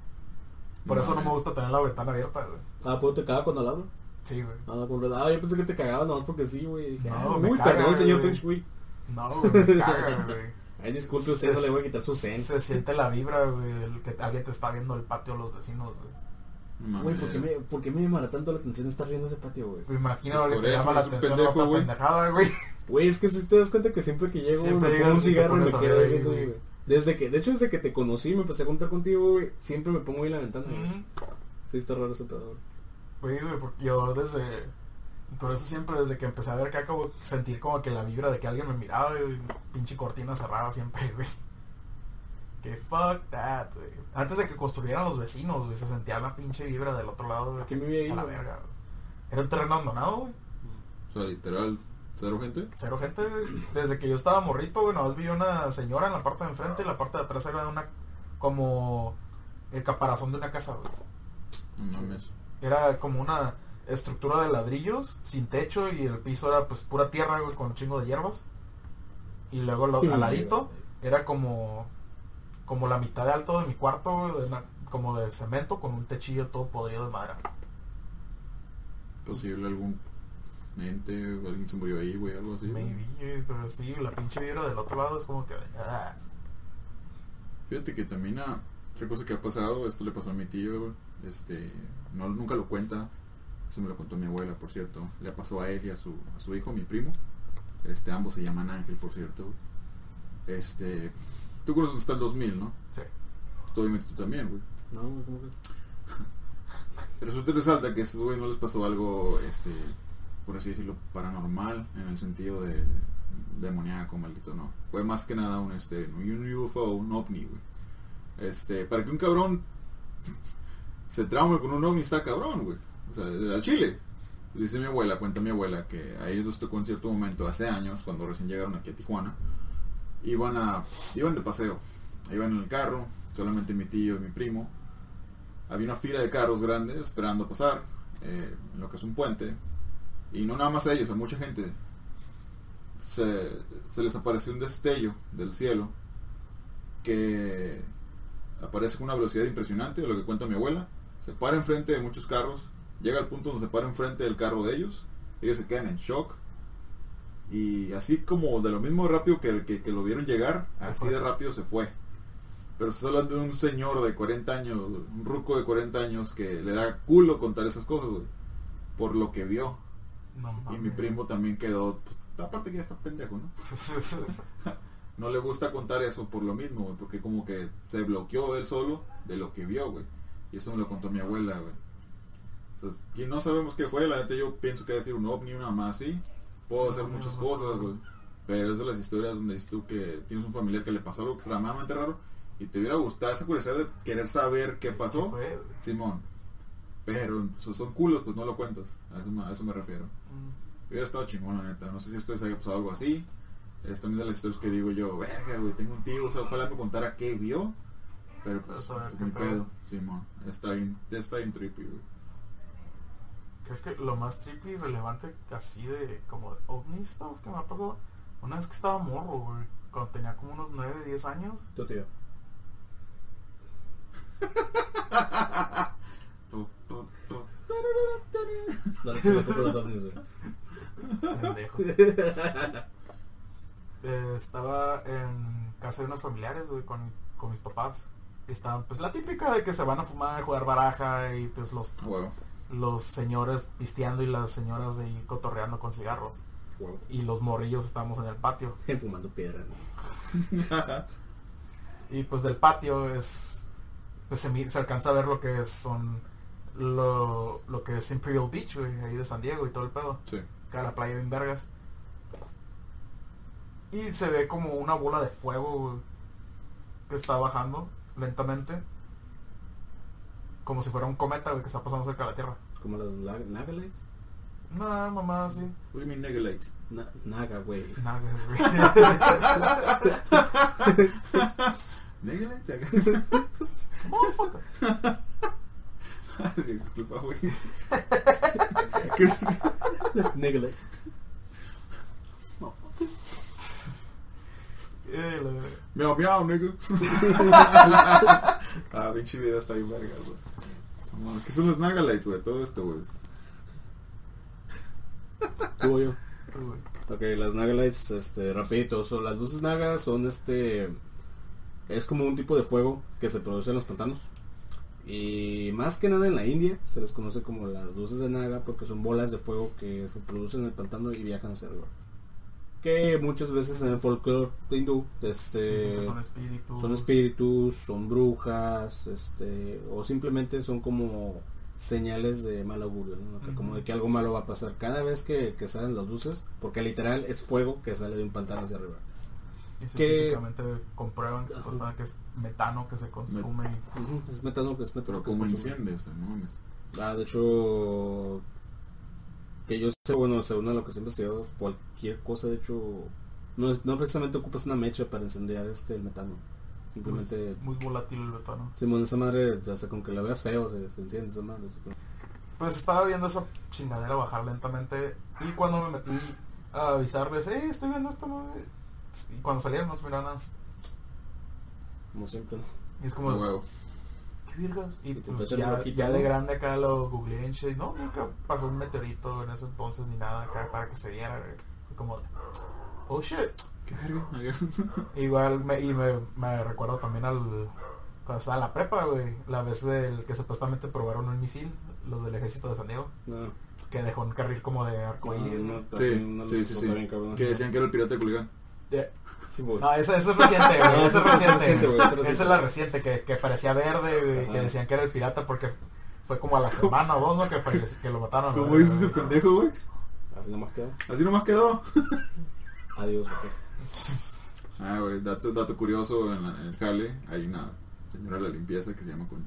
Por No eso no me gusta tener la ventana abierta, güey. Ah, pues te caga cuando al lado. Sí, güey. Ah, con verdad. Ah, yo pensé que te cagaba nomás porque sí, güey. No, ah, me Uy, caga, perdón, señor güey. Feng Shui. No, güey, me caga, [laughs] güey. Ay, disculpe, usted no le voy a quitar su zen. Se siente la vibra, güey, del que alguien te está viendo el patio los vecinos, güey. Güey. ¿por qué, me, ¿por qué me llamará tanto la atención estar viendo ese patio, güey? Me imagino que te llama la atención pendejo, otra güey. pendejada, güey. Güey, es que si te das cuenta que siempre que llego Siempre me pongo un cigarro y me quedo ahí güey. güey. Desde que, de hecho, desde que te conocí y me empecé a juntar contigo, güey, siempre me pongo ahí la ventana, güey. Sí, está raro ese pedo, güey. Güey, güey, porque yo desde. Por eso siempre, desde que empecé a ver acá, como sentir como que la vibra de que alguien me miraba, y pinche cortina cerrada siempre, [laughs] güey. Que fuck that, güey. Antes de que construyeran los vecinos, güey, se sentía la pinche vibra del otro lado, güey. ¿Quién vivía ahí, A la güey? verga, güey. Era un terreno abandonado, güey. O sea, literal, cero gente. Cero gente, güey. Desde que yo estaba morrito, güey, nomás vi una señora en la parte de enfrente y la parte de atrás era una. como. el caparazón de una casa, güey. No mames. Era como una estructura de ladrillos sin techo y el piso era pues pura tierra, güey, con un chingo de hierbas. Y luego lo, al ladito era como. como la mitad de alto de mi cuarto, güey, de una- como de cemento con un techillo todo podrido de madera. Posible algún ente, o alguien se murió ahí, güey, algo así. güey. Maybe, güey, pero sí, la pinche vibra del otro lado es como que. ah. Fíjate que también a, otra cosa que ha pasado, esto le pasó a mi tío, este, no, nunca lo cuenta, eso me lo contó mi abuela, por cierto, le pasó a él y a su, a su hijo, mi primo, este, ambos se llaman Ángel, por cierto, güey. este, tú conoces hasta el 2000, ¿no? Sí. Tú, obviamente tú también, güey. No, güey, ¿cómo que? [laughs] Pero resulta y resalta que a estos güey no les pasó algo, este, por así decirlo, paranormal, en el sentido de demoníaco, maldito, no. Fue más que nada un, este, un UFO, un ovni, güey. Este, para que un cabrón [laughs] se traume con un ovni está cabrón, güey. O sea, al chile. Dice mi abuela, cuenta mi abuela, que a ellos les tocó en cierto momento, hace años, cuando recién llegaron aquí a Tijuana, iban a, iban de paseo, iban en el carro, solamente mi tío y mi primo, había una fila de carros grandes esperando pasar eh, en lo que es un puente. Y no nada más a ellos, a mucha gente. Se, se les apareció un destello del cielo que aparece con una velocidad impresionante de lo que cuenta mi abuela. Se para enfrente de muchos carros llega al punto donde se para enfrente del carro de ellos ellos se quedan en shock y así como de lo mismo rápido que, que, que lo vieron llegar así de rápido se fue pero se está hablando de un señor de 40 años, un ruco de 40 años que le da culo contar esas cosas, güey. por lo que vio. Y mi primo también quedó, pues, aparte que ya está pendejo, ¿no? [laughs] No le gusta contar eso por lo mismo, güey, porque como que se bloqueó él solo de lo que vio, güey. Y eso me lo contó mi abuela, güey. O sea, no sabemos qué fue, la neta yo pienso que decir un ovni, una más así. Puedo hacer No, muchas no, cosas, güey. Pero es de las historias donde dices tú que tienes un familiar que le pasó algo extremadamente raro y te hubiera gustado esa curiosidad de querer saber qué pasó. ¿Qué fue, güey? Simón. Pero so- son culos, pues no lo cuentas. A eso, me- a eso me refiero. Mm. Hubiera estado chingón, la neta. No sé si a ustedes haya pasado algo así. Es también de las historias que digo yo, verga, güey, tengo un tío, o sea, ojalá me contara qué vio. Pero pues, Pues, mi pedo. pedo, Simón. Está bien, está bien trippy, güey. Creo que lo más triple y relevante así de como de ovni stuff que me ha pasado una vez que estaba morro, güey, cuando tenía como unos 9, 10 años. Tu tío. Tu, tu, tu. No le explico por los ovnis, güey. Pendejo. [laughs] Eh, estaba en casa de unos familiares, güey, con, con mis papás. Y Estaban, pues, la típica de que se van a fumar, jugar baraja y, pues, los. Los señores pisteando y las señoras ahí cotorreando con cigarros. Y los morrillos estábamos en el patio. [laughs] Fumando piedra, ¿no? Y, pues, del patio es... Pues, se, se alcanza a ver lo que es, son... Lo, lo que es Imperial Beach, güey, ahí de San Diego y todo el pedo. Sí. acá la playa bien vergas. Y se ve como una bola de fuego güey, que está bajando lentamente. Como si fuera un cometa güey, que está pasando cerca de la Tierra. Como las la- Nagalites. Nada, mamá, sí. What do you mean nigga lights? Na- Naga, güey. Nada, güey. [laughs] Nigga lights? Motherfucker. [laughs] Disculpa, güey. [laughs] ¿Qué es? Las Nagalites. Miau, miau, nigga. ah, pinche video está bien verga, güey. No, ¿Qué son los Nagalites, güey? Todo esto, güey. [laughs] Tú yo. Ok, las Nagalites, este, rapidito, son las luces Naga son este, es como un tipo de fuego que se produce en los pantanos. Y más que nada en la India se les conoce como las luces de Naga porque son bolas de fuego que se producen en el pantano y viajan hacia arriba. Que muchas veces en el folclore hindú, este, Dicen que son espíritus. son espíritus, son brujas, este, o simplemente son como señales de mal augurio, ¿no? Que Como de que algo malo va a pasar cada vez que, que salen las luces, porque literal es fuego que sale de un pantano hacia arriba. Y que- comprueban que que es metano que se consume. y- Es metano, es metano Pero que se como consume. incendio, o sea, no mames. Ah, de hecho, que yo sé, bueno, según lo que se ha investigado, cualquier cosa, de hecho, no, es- no precisamente ocupas una mecha para incendiar este el metano. Simplemente, Muy, muy volátil el metano. Simón, esa madre, ya sea con que la veas feo, se, se enciende esa madre. Pues estaba viendo esa chingadera bajar lentamente. Y cuando me metí a avisarles, eh, estoy viendo esta madre. Y cuando salieron no se miraba nada. Como siempre, ¿no? Y es como, A huevo. ¿Qué virgas? Y pues ya, de grande acá lo googleé en shit. No, nunca pasó un meteorito en ese entonces ni nada acá para que se viera. como, oh shit. ¿Qué verga? [laughs] Igual, me, y me, me recuerdo también al. Cuando estaba en la prepa, güey. La vez del que supuestamente probaron un misil, los del ejército de San Diego. No, Que dejó un carril como de arcoíris. no, güey. no, Sí, no sí, sí, sí. Que decían que era el pirata de Culiacán. Sí, güey. No, esa, esa es reciente, güey. [laughs] No, esa es esa es reciente, reciente, güey. güey, esa es la reciente, que, que parecía verde, güey. Que decían que era el pirata porque fue como a la semana o dos, ¿no? Que, falleció- que lo mataron. ¿Cómo güey. dices ese pendejo, güey? Así nomás queda. Así nomás quedó. Adiós, ok. Ah, güey, dato, dato curioso en, la- en el jale, hay una señora de la limpieza que se llama Con-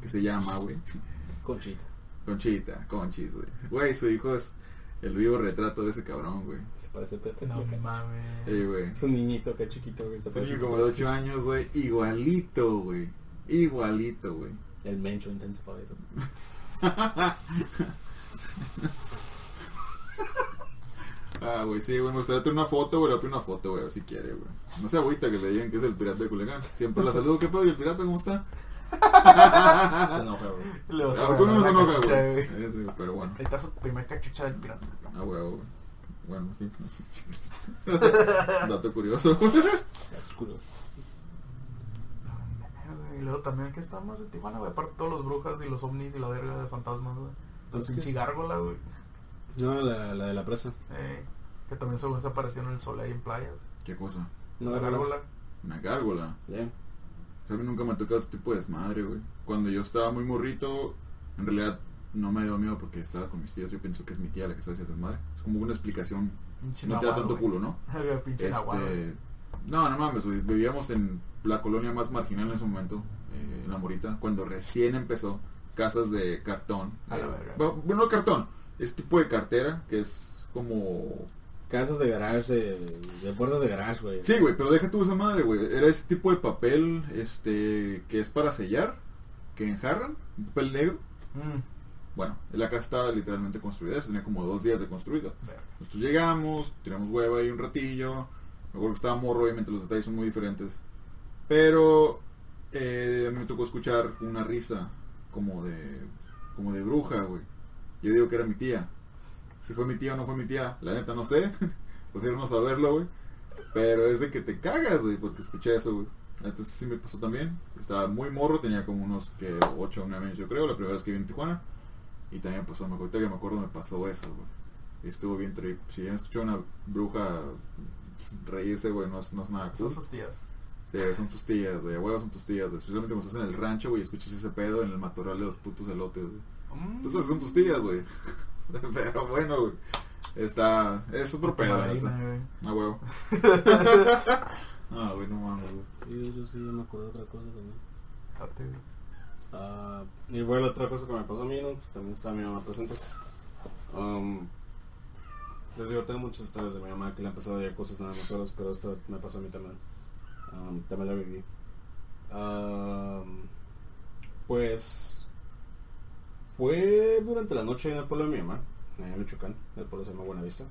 que se llama, güey, Conchita. Conchita, Conchis, güey. Güey, su hijo es el vivo retrato de ese cabrón, güey. Se parece a Pepe. No mames. Güey. Es un niñito acá chiquito, güey. Se parece como de 8 años, güey, igualito, güey. Igualito, güey. El mencho intensified. eso. [laughs] Ah, güey, sí, güey, me gustaría tener una foto, güey, le voy a pedir una foto, güey, a ver si quiere, güey. No sé, agüita que le digan que es el pirata de Culiacán. Siempre la saludo, ¿qué pedo? ¿Y el pirata cómo está? [laughs] Se enoja, güey. A ¿A poco no se enoja, güey? sí, Pero bueno, Ahí está su primer cachucha del pirata. ah, güey, güey. Bueno, en fin. [laughs] Dato curioso. Es curioso. Y luego también que estamos en Tijuana, güey. Aparte todos los brujas y los ovnis y la verga de fantasmas, güey. La ¿Es pinche gárgola, güey. No, la, la de la presa. Eh, que también según se apareció en el sol ahí en playas. ¿Qué cosa? No, la gárgola. Una gárgola. Ya. A mí nunca me ha tocado ese tipo de desmadre, güey. Cuando yo estaba muy morrito, en realidad no me dio miedo porque estaba con mis tías. Yo pienso que es mi tía la que está haciendo desmadre. Es como una explicación. Pinche No te da tanto culo, ¿no? [laughs] Este, no, no mames, güey. Vivíamos en la colonia más marginal en ese momento, eh, en La Morita, cuando recién empezó. Casas de cartón. A la eh, verga. bueno, no cartón, es tipo de cartera que es como. Casas de garage, de, de puertas de garage, güey. Sí, güey, pero deja tú esa madre, güey. Era ese tipo de papel este que es para sellar, que enjarran, un papel negro. Mm, Bueno, la casa estaba literalmente construida, eso tenía como dos días de construida. Nosotros llegamos, tiramos hueva ahí un ratillo. Me acuerdo que estaba morro, obviamente los detalles son muy diferentes. Pero eh, a mí me tocó escuchar una risa como de como de bruja, güey. Yo digo que era mi tía. Si fue mi tía o no fue mi tía, la neta no sé. [laughs] Prefiero no saberlo, güey. Pero es de que te cagas, güey, porque escuché eso, güey. Neta sí me pasó también. Estaba muy morro, tenía como unos que 8 o 9 años, yo creo, la primera vez que vine a Tijuana. Y también pasó, me acuerdo que me acuerdo me pasó eso, güey. Y estuvo bien trip. Si ya escuchado una bruja reírse, güey, no es, no es nada cool. Son sus tías. Sí, son tus tías, güey, a huevo son tus tías, güey. especialmente cuando estás en el rancho, güey, y escuchas ese pedo en el matorral de los putos elotes, güey. Mm, Entonces son tus tías, güey. [laughs] [laughs] Pero bueno, güey. Está, es otro pedo, Marina, neta. güey. A huevo. [laughs] Ah, güey, no mames, güey. Sí, yo sí yo me acuerdo de otra cosa también. Güey. Ah, y bueno, otra cosa que me pasó a mí, ¿no? Pues también estaba mi mamá presente. Um, les digo, tengo muchas historias de mi mamá que le han pasado ya cosas nada más solas, pero esta me pasó a mí también. Um, también la viví. Um, pues fue durante la noche en el pueblo de mi mamá, en Michoacán, el pueblo se llama Buenavista.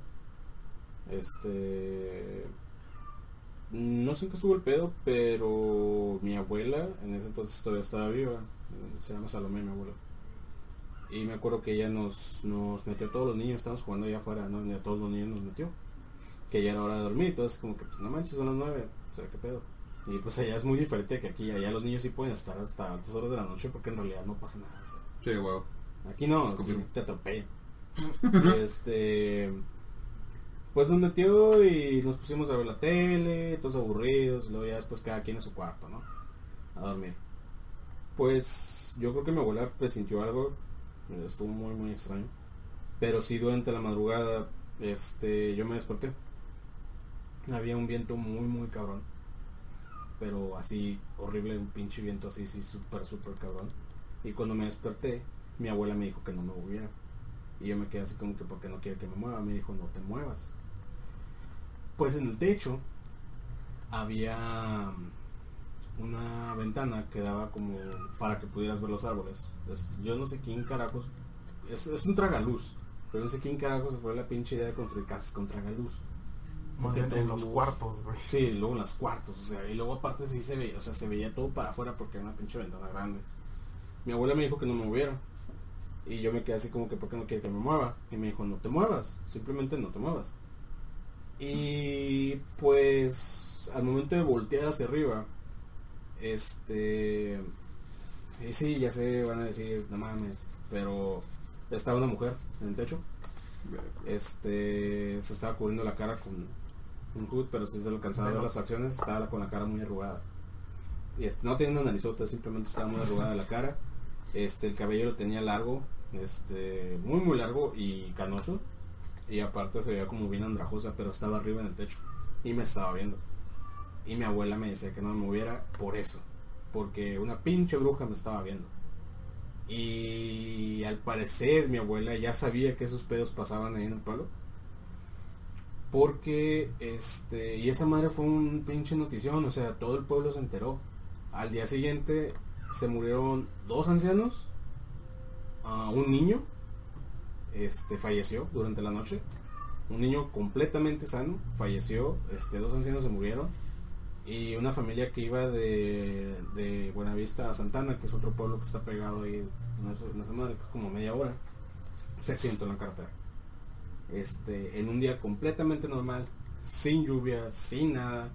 Este. No sé en qué estuvo el pedo, pero mi abuela en ese entonces todavía estaba viva. Se llama Salomé, mi abuela. Y me acuerdo que ella nos, nos metió a todos los niños, estábamos jugando allá afuera, ¿no? Y a todos los niños nos metió. Que ya era hora de dormir, entonces como que, pues no manches, son las nueve, o sea, qué pedo. Y pues allá es muy diferente que aquí, allá los niños sí pueden estar hasta altas horas de la noche porque en realidad no pasa nada. Sí, huevo. Aquí no, Confirmo. te atropellan. [laughs] este. Pues nos metió y nos pusimos a ver la tele, todos aburridos, y luego ya después cada quien a su cuarto, ¿no? A dormir. Pues yo creo que mi abuela presintió algo, estuvo muy, muy extraño. Pero sí durante la madrugada, este, yo me desperté. Había un viento muy, muy cabrón. Pero así, horrible, un pinche viento así, sí, súper, súper cabrón. Y cuando me desperté, mi abuela me dijo que no me moviera. Y yo me quedé así como que porque no quiere que me mueva. Me dijo, no te muevas. Pues en el techo había una ventana que daba como para que pudieras ver los árboles. Es- yo no sé quién carajos. Es, es un tragaluz. Pero no sé quién carajos fue la pinche idea de construir casas con tragaluz. Más bien en los cuartos, güey. Sí, luego en las cuartos, o sea, y luego aparte sí se veía, o sea, se veía todo para afuera porque era una pinche ventana grande. Mi abuela me dijo que no me moviera. Y yo me quedé así como que, ¿por qué no quiere que me mueva? Y me dijo, no te muevas, simplemente no te muevas. Y pues, al momento de voltear hacia arriba, este. Y sí, ya sé, van a decir, no mames, pero estaba una mujer en el techo. Este. Se estaba cubriendo la cara con un hood, pero si se le alcanzaba a ver las facciones, estaba con la cara muy arrugada. Y no tenía una narizota, simplemente estaba muy arrugada la cara. Este, el cabello lo tenía largo, este, muy muy largo y canoso. Y aparte se veía como bien andrajosa, pero estaba arriba en el techo. Y me estaba viendo. Y mi abuela me decía que no me moviera por eso. Porque una pinche bruja me estaba viendo. Y al parecer mi abuela ya sabía que esos pedos pasaban ahí en el pueblo. Porque, este, y esa madre fue un pinche notición, o sea, todo el pueblo se enteró. Al día siguiente se murieron dos ancianos, un niño, este, falleció durante la noche. Un niño completamente sano falleció, este, dos ancianos se murieron. Y una familia que iba de, de Buenavista a Santana, que es otro pueblo que está pegado ahí en esa madre, que es como media hora, se accidentó en la carretera. Este, en un día completamente normal, sin lluvia, sin nada.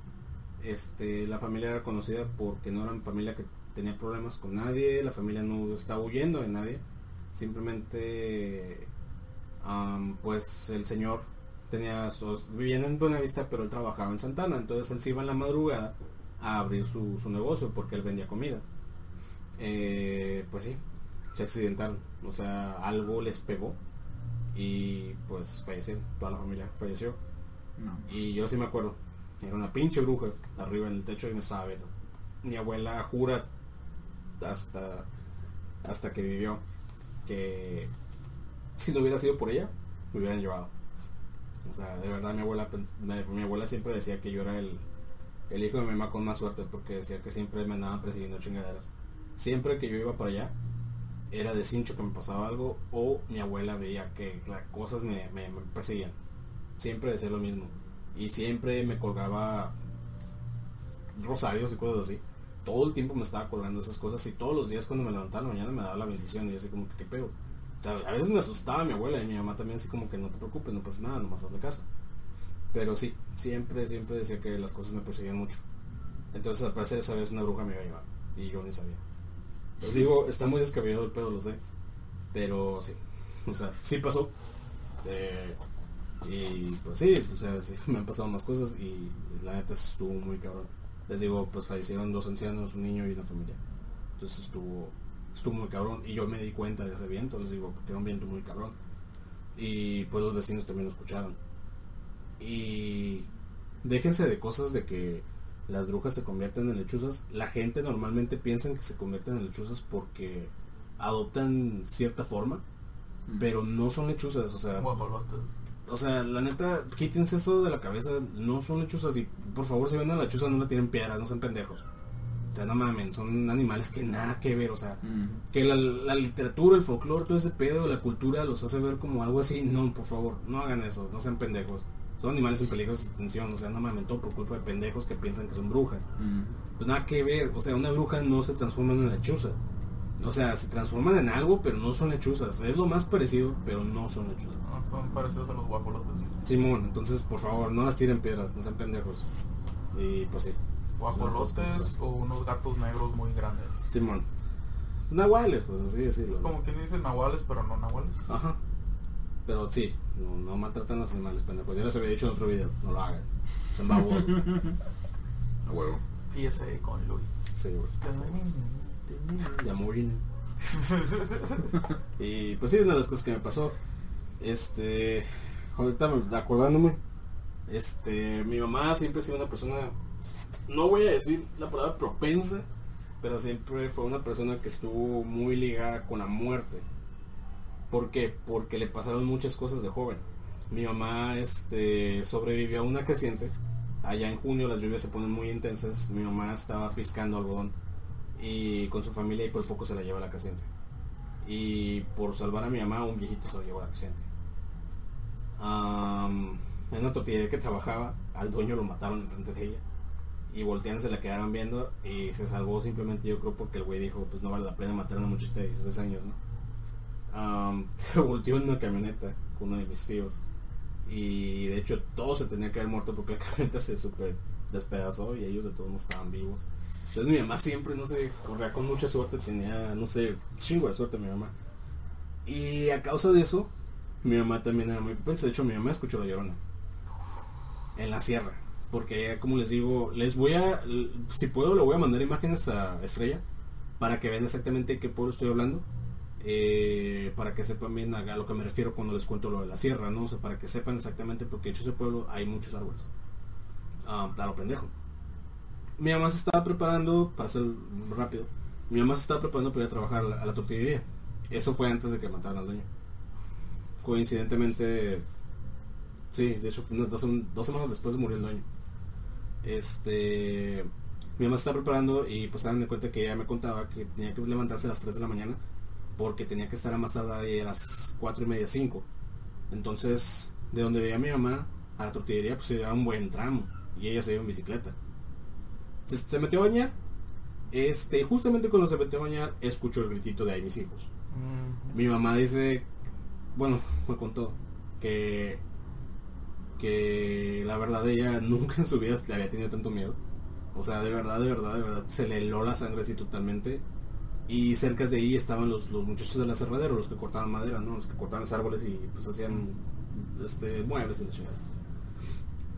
Este, la familia era conocida porque no era una familia que tenía problemas con nadie, la familia no estaba huyendo de nadie, Simplemente, pues el señor tenía sus, vivía en Buenavista, pero él trabajaba en Santana. Entonces él se iba en la madrugada a abrir su, su negocio porque él vendía comida. Eh, pues sí, se accidentaron. O sea, algo les pegó y pues fallecieron. Toda la familia falleció. No. Y yo sí me acuerdo. Era una pinche bruja arriba en el techo y me estaba viendo. Mi abuela jura hasta, hasta que vivió que si no hubiera sido por ella, me hubieran llevado. O sea, de verdad mi abuela, me- mi abuela siempre decía que yo era el, el hijo de mi mamá con más suerte porque decía que siempre me andaban persiguiendo chingaderas. Siempre que yo iba para allá, era de cincho que me pasaba algo o mi abuela veía que las cosas me, me- me perseguían. Siempre decía lo mismo. Y siempre me colgaba rosarios y cosas así. Todo el tiempo me estaba colgando esas cosas y todos los días cuando me levantaba la mañana me daba la bendición y así como que qué pedo. O sea, a veces me asustaba mi abuela y mi mamá también así como que no te preocupes, no pasa nada, nomás hazle caso. Pero sí, siempre, siempre decía que las cosas me perseguían mucho. Entonces al parecer esa vez una bruja me iba a llevar y yo ni sabía. Les digo, está muy descabellado el pedo, lo sé. Pero sí, o sea, sí pasó. Eh, y pues sí, o sea, sí, me han pasado más cosas y la neta estuvo muy cabrón. Les digo, pues fallecieron dos ancianos, un niño y una familia. Entonces estuvo, estuvo muy cabrón. Y yo me di cuenta de ese viento, les digo, porque era un viento muy cabrón. Y pues los vecinos también lo escucharon. Y déjense de cosas de que las brujas se convierten en lechuzas. La gente normalmente piensa que se convierten en lechuzas porque adoptan cierta forma, pero no son lechuzas, o sea. O sea, la neta, quítense eso de la cabeza, no son lechuzas y por favor si ven a la lechuza no la tienen piedras, no sean pendejos. O sea, no mamen, son animales que nada que ver, o sea, Mm. que la, la literatura, el folclore, todo ese pedo, la cultura los hace ver como algo así. No, por favor, no hagan eso, no sean pendejos. Son animales en peligro de extinción, o sea, no mamen, todo por culpa de pendejos que piensan que son brujas. Mm. Pues nada que ver, o sea, una bruja no se transforma en una lechuza. O sea, se transforman en algo, pero no son lechuzas. Es lo más parecido, pero no son lechuzas. No, son parecidos a los guapolotes. Simón, entonces por favor, no las tiren piedras, no sean pendejos. Y pues sí. Guapolotes o unos gatos negros muy grandes. Simón. Nahuales, pues así decirlo. Es como quien dice nahuales, pero no nahuales. Ajá. Pero sí, no, no maltratan a los animales, pendejos. Ya les había dicho en otro video, no lo hagan. Son babos. [laughs] A huevo. PSA con Luis. sí, güey. Ya y pues sí, una de las cosas que me pasó. Este. Ahorita me- acordándome. Este. Mi mamá siempre ha sido una persona. No voy a decir la palabra propensa. Pero siempre fue una persona que estuvo muy ligada con la muerte. ¿Por qué? Porque le pasaron muchas cosas de joven. Mi mamá este, sobrevivió a una creciente. Allá en junio las lluvias se ponen muy intensas. Mi mamá estaba piscando algodón y con su familia y por poco se la lleva a la creciente. Y por salvar a mi mamá, un viejito se lo llevó a la. Am, en una tortillería que trabajaba, al dueño lo mataron enfrente de ella. Y voltean, se la quedaron viendo y se salvó simplemente yo creo porque el güey dijo, pues no vale la pena matar a una muchacha de 16 años, ¿no? [laughs] Se volteó en una camioneta con uno de mis tíos. Y de hecho todos se tenían que haber muerto porque la camioneta se super despedazó y ellos de todos no estaban vivos. Entonces mi mamá siempre, no sé, corría con mucha suerte, tenía, no sé, chingo de suerte mi mamá. Y a causa de eso, mi mamá también era muy propensa. De hecho, mi mamá escuchó la llorona. En la sierra. Porque, como les digo, les voy a, si puedo, le voy a mandar imágenes a Estrella para que vean exactamente qué pueblo estoy hablando. eh, para que sepan bien a lo que me refiero cuando les cuento lo de la sierra, ¿no? O sea, para que sepan exactamente, porque de hecho ese pueblo hay muchos árboles. Ah, claro, pendejo. Mi mamá se estaba preparando, para ser rápido, mi mamá se estaba preparando para ir a trabajar a la, tortillería. Eso fue antes de que mataran al dueño. Coincidentemente, sí, de hecho, dos, semanas después de morir el dueño. Este, mi mamá se estaba preparando y pues se de cuenta que ella me contaba que tenía que levantarse a las 3 de la mañana porque tenía que estar a más a las 4 y media, 5. Entonces, de donde veía mi mamá a la tortillería, pues era un buen tramo y ella se iba en bicicleta. Se, se metió a bañar. Este, justamente cuando se metió a bañar, escuchó el gritito de ahí mis hijos. Mi mamá dice, bueno, me contó que que la verdad ella [laughs] nunca en su vida le había tenido tanto miedo. O sea, de verdad, de verdad, de verdad, se le heló la sangre así totalmente. Y cerca de ahí estaban los, los muchachos del aserradero, los que cortaban madera, ¿no? Los que cortaban los árboles y pues hacían este, muebles y la chingada.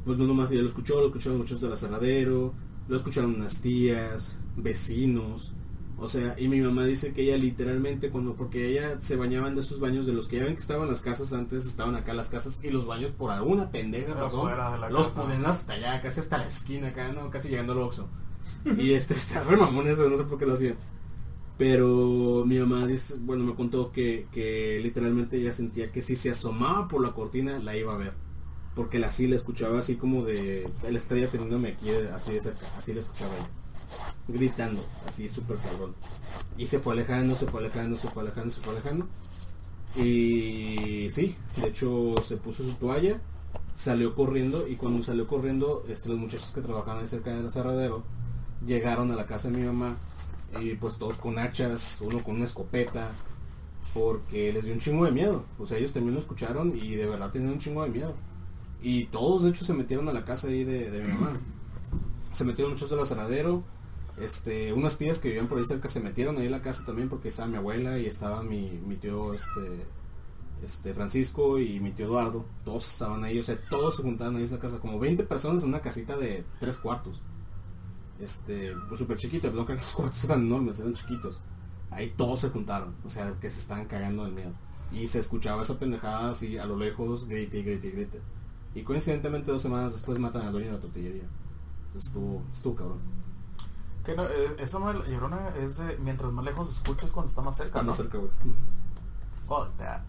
Pues no nomás ella lo escuchó, lo escucharon muchos del aserradero, lo escucharon unas tías, vecinos. O sea, y mi mamá dice que ella literalmente cuando, porque ella se bañaban de esos baños de los que ya ven que estaban las casas antes, estaban acá las casas y los baños por alguna pendeja razón, los ponen hasta allá, casi hasta la esquina acá, no, casi llegando al Oxxo. y este [laughs] está re mamón eso, no sé por qué lo hacían. Pero mi mamá dice, bueno, me contó que, que literalmente ella sentía que si se asomaba por la cortina la iba a ver. Porque la, así la escuchaba así como de... Él estaría teniéndome aquí de- así de cerca, así la escuchaba ella. Gritando, así súper cabrón. Y se fue alejando, se fue alejando, se fue alejando, se fue alejando. Y sí, de hecho se puso su toalla, salió corriendo y cuando salió corriendo, este, los muchachos que trabajaban cerca del aserradero llegaron a la casa de mi mamá y pues todos con hachas, uno con una escopeta, porque les dio un chingo de miedo. O sea, ellos también lo escucharon y de verdad tenían un chingo de miedo. Y todos de hecho se metieron a la casa ahí de, de mi mamá. Se metieron muchos del aserradero. Este, unas tías que vivían por ahí cerca se metieron ahí en la casa también porque estaba mi abuela y estaba mi, mi tío este, este Francisco y mi tío Eduardo. Todos estaban ahí, o sea, todos se juntaban ahí en la casa, como 20 personas en una casita de tres cuartos. Este, pues súper chiquita, no que los cuartos eran enormes, eran chiquitos. Ahí todos se juntaron, o sea, que se estaban cagando del miedo. Y se escuchaba esa pendejada así a lo lejos, grite, grite, grite. Y coincidentemente dos semanas después matan al dueño de la tortillería. Entonces estuvo, estuvo cabrón. Que no, eh, eso no, la llorona es de mientras más lejos escuchas cuando está más cerca. Está ¿no? más cerca, güey. Fuck that.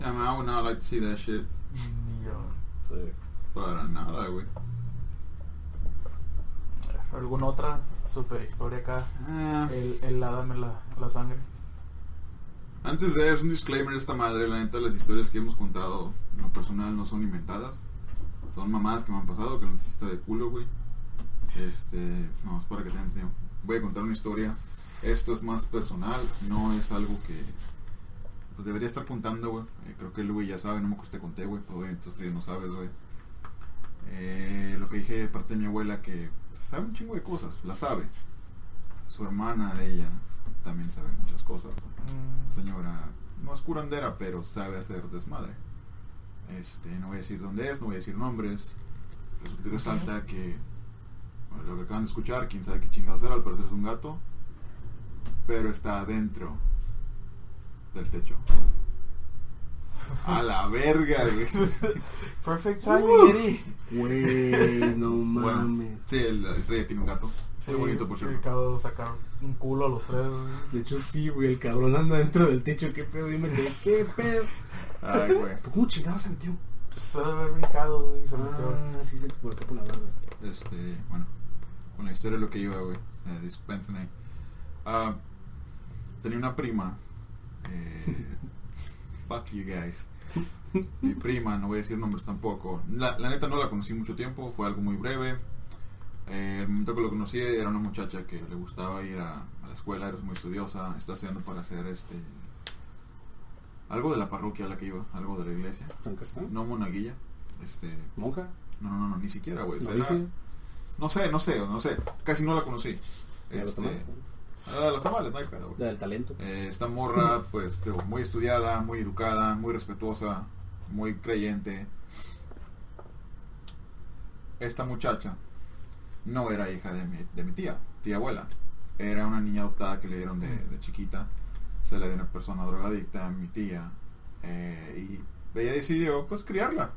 Yeah, man, I would not like to see that shit. Ni yo. Sí. Para nada, güey. ¿Alguna otra super historia acá? Ah, El, el dame la, la sangre. Antes de eso, un disclaimer esta madre, la neta, las historias que hemos contado en lo personal no son inventadas. Son mamadas que me han pasado, que no te de culo, güey. Este, no, es para que tengan tiempo. Voy a contar una historia. Esto es más personal, no es algo que pues debería estar contando, güey. Eh, creo que el güey ya sabe, no me acuerdo conté, güey, pero obviamente tú no sabes, güey. Eh, lo que dije de parte de mi abuela que pues, sabe un chingo de cosas, la sabe. Su hermana ella también sabe muchas cosas. Mm, Señora, no es curandera, pero sabe hacer desmadre. Este, no voy a decir dónde es, no voy a decir nombres. Resulta y resalta que bueno, lo que acaban de escuchar, quién sabe qué chingados era, al parecer es un gato, pero está adentro del techo. [laughs] A la verga, güey. Perfect [laughs] Uh. timing. Güey, no Bueno, mames. sí, la estrella tiene un gato. Sí, Muy bonito, por cierto. Acabo de sacar un culo a los tres. De hecho, sí, güey, el cabrón anda dentro del techo. ¿Qué pedo? Dime, ¿qué pedo? Ay, güey. ¿Cómo chingados se metió? Pues se debe haber brincado, güey. Se metió. Ah, sí, sí, por acá por la barba. Este, bueno, con la historia de lo que iba, güey. Eh, dispensen ahí. Ah, tenía una prima. Eh, [laughs] fuck you guys. Mi prima, no voy a decir nombres tampoco. La, la neta no la conocí mucho tiempo, fue algo muy breve. Eh, el momento que lo conocí era una muchacha que le gustaba ir a, a la escuela, era muy estudiosa, está estudiando para hacer este algo de la parroquia a la que iba, algo de la iglesia. No monaguilla. Este, ¿Monja? no, no, no, ni siquiera, güey. ¿No sé, no sé, no sé. Casi no la conocí. ¿La de los Este, tamales? ah, los tamales, no hay pedo, güey. Del talento. Eh, esta morra, [laughs] pues, digo, muy estudiada, muy educada, muy respetuosa, muy creyente. Esta muchacha no era hija de mi, de mi tía, tía abuela. Era una niña adoptada que le dieron de, de chiquita. Se le dio una persona drogadicta a mi tía. eh, y ella decidió, pues, criarla.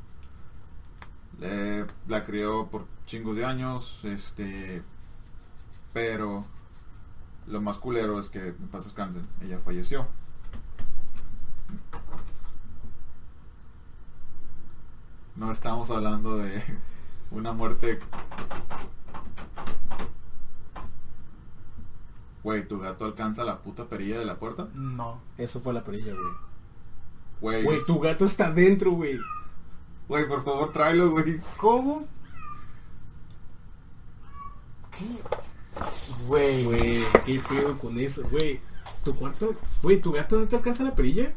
Le- la crió por chingos de años, este... Pero lo más culero es que, en paz descansen, ella falleció. No estamos hablando de [laughs] una muerte. Güey, tu gato alcanza la puta perilla de la puerta. No. Eso fue la perilla, güey. Güey, Güey, tu gato está dentro, güey. güey, por favor, tráelo, güey. ¿Cómo? ¿Qué? Güey, Güey, qué pedo con eso, güey. Tu cuarto, güey, tu gato no te alcanza la perilla.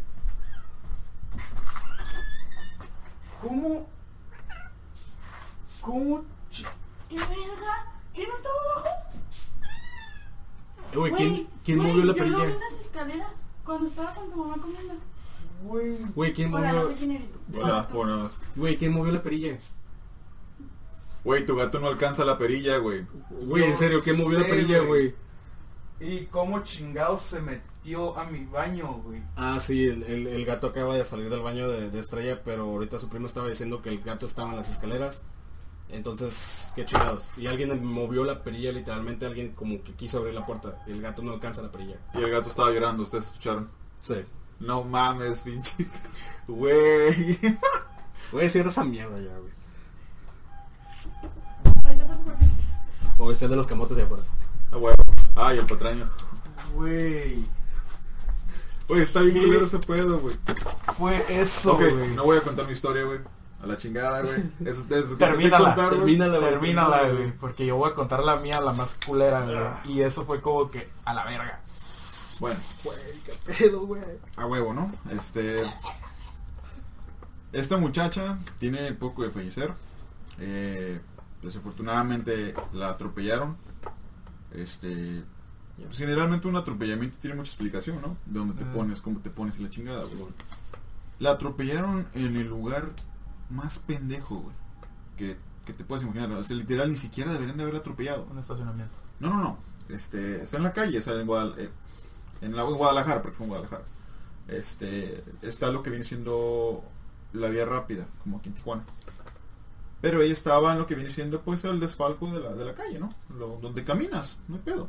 ¿Cómo? ¿Cómo? ¿Qué verga? ¿Quién estaba abajo? Eh, Güey, ¿quién, quién güey, movió la Yo lo vi perilla? en las escaleras cuando estaba con tu mamá comiendo. Güey. Güey, ¿quién Hola, no movió? sé quién eres. Hola, buenas. Güey, ¿quién movió la perilla? Güey, tu gato no alcanza la perilla, güey. Güey, en serio, ¿quién movió la perilla, güey. güey? ¿Y cómo chingados se metió a mi baño, güey? Ah, sí, el, el- el gato acaba de salir del baño de, de Estrella, pero ahorita su primo estaba diciendo que el gato estaba en las escaleras. Entonces, qué chingados. Y alguien movió la perilla, literalmente alguien como que quiso abrir la puerta. Y el gato no alcanza la perilla. Y el gato estaba llorando, ¿ustedes escucharon? Sí. No mames, pinche. [laughs] Güey. [laughs] Güey, cierra esa mierda ya, güey. O está el de los camotes de afuera. Ah, huevo. Ay, el patrañas. Güey. Güey, está bien culero ese pedo, güey. Fue eso, Ok, güey. no voy a contar mi historia, güey. A la chingada, güey. Eso ustedes Termínala, termínala, güey. Termínala, güey. Porque yo voy a contar la mía, la más culera, güey. Ah. Y eso fue como que a la verga. Bueno, Güey, qué pedo, güey. a huevo, ¿no? Este. Esta muchacha tiene poco de fallecer. Eh, desafortunadamente la atropellaron. Este. Pues generalmente un atropellamiento tiene mucha explicación, ¿no? De dónde te Mm. pones, cómo te pones y la chingada, güey. La atropellaron en el lugar más pendejo, güey. Que, que te puedes imaginar. O sea, literal, ni siquiera deberían de haberla atropellado. Un estacionamiento. No, no, no. Este, está en la calle, está en, Guadal- eh, en la en Guadalajara, porque fue en Guadalajara. Este, está lo que viene siendo la vía rápida, como aquí en Tijuana. Pero ella estaba en lo que viene siendo pues el desfalco de la, de la calle, ¿no? Lo- donde caminas, no hay pedo.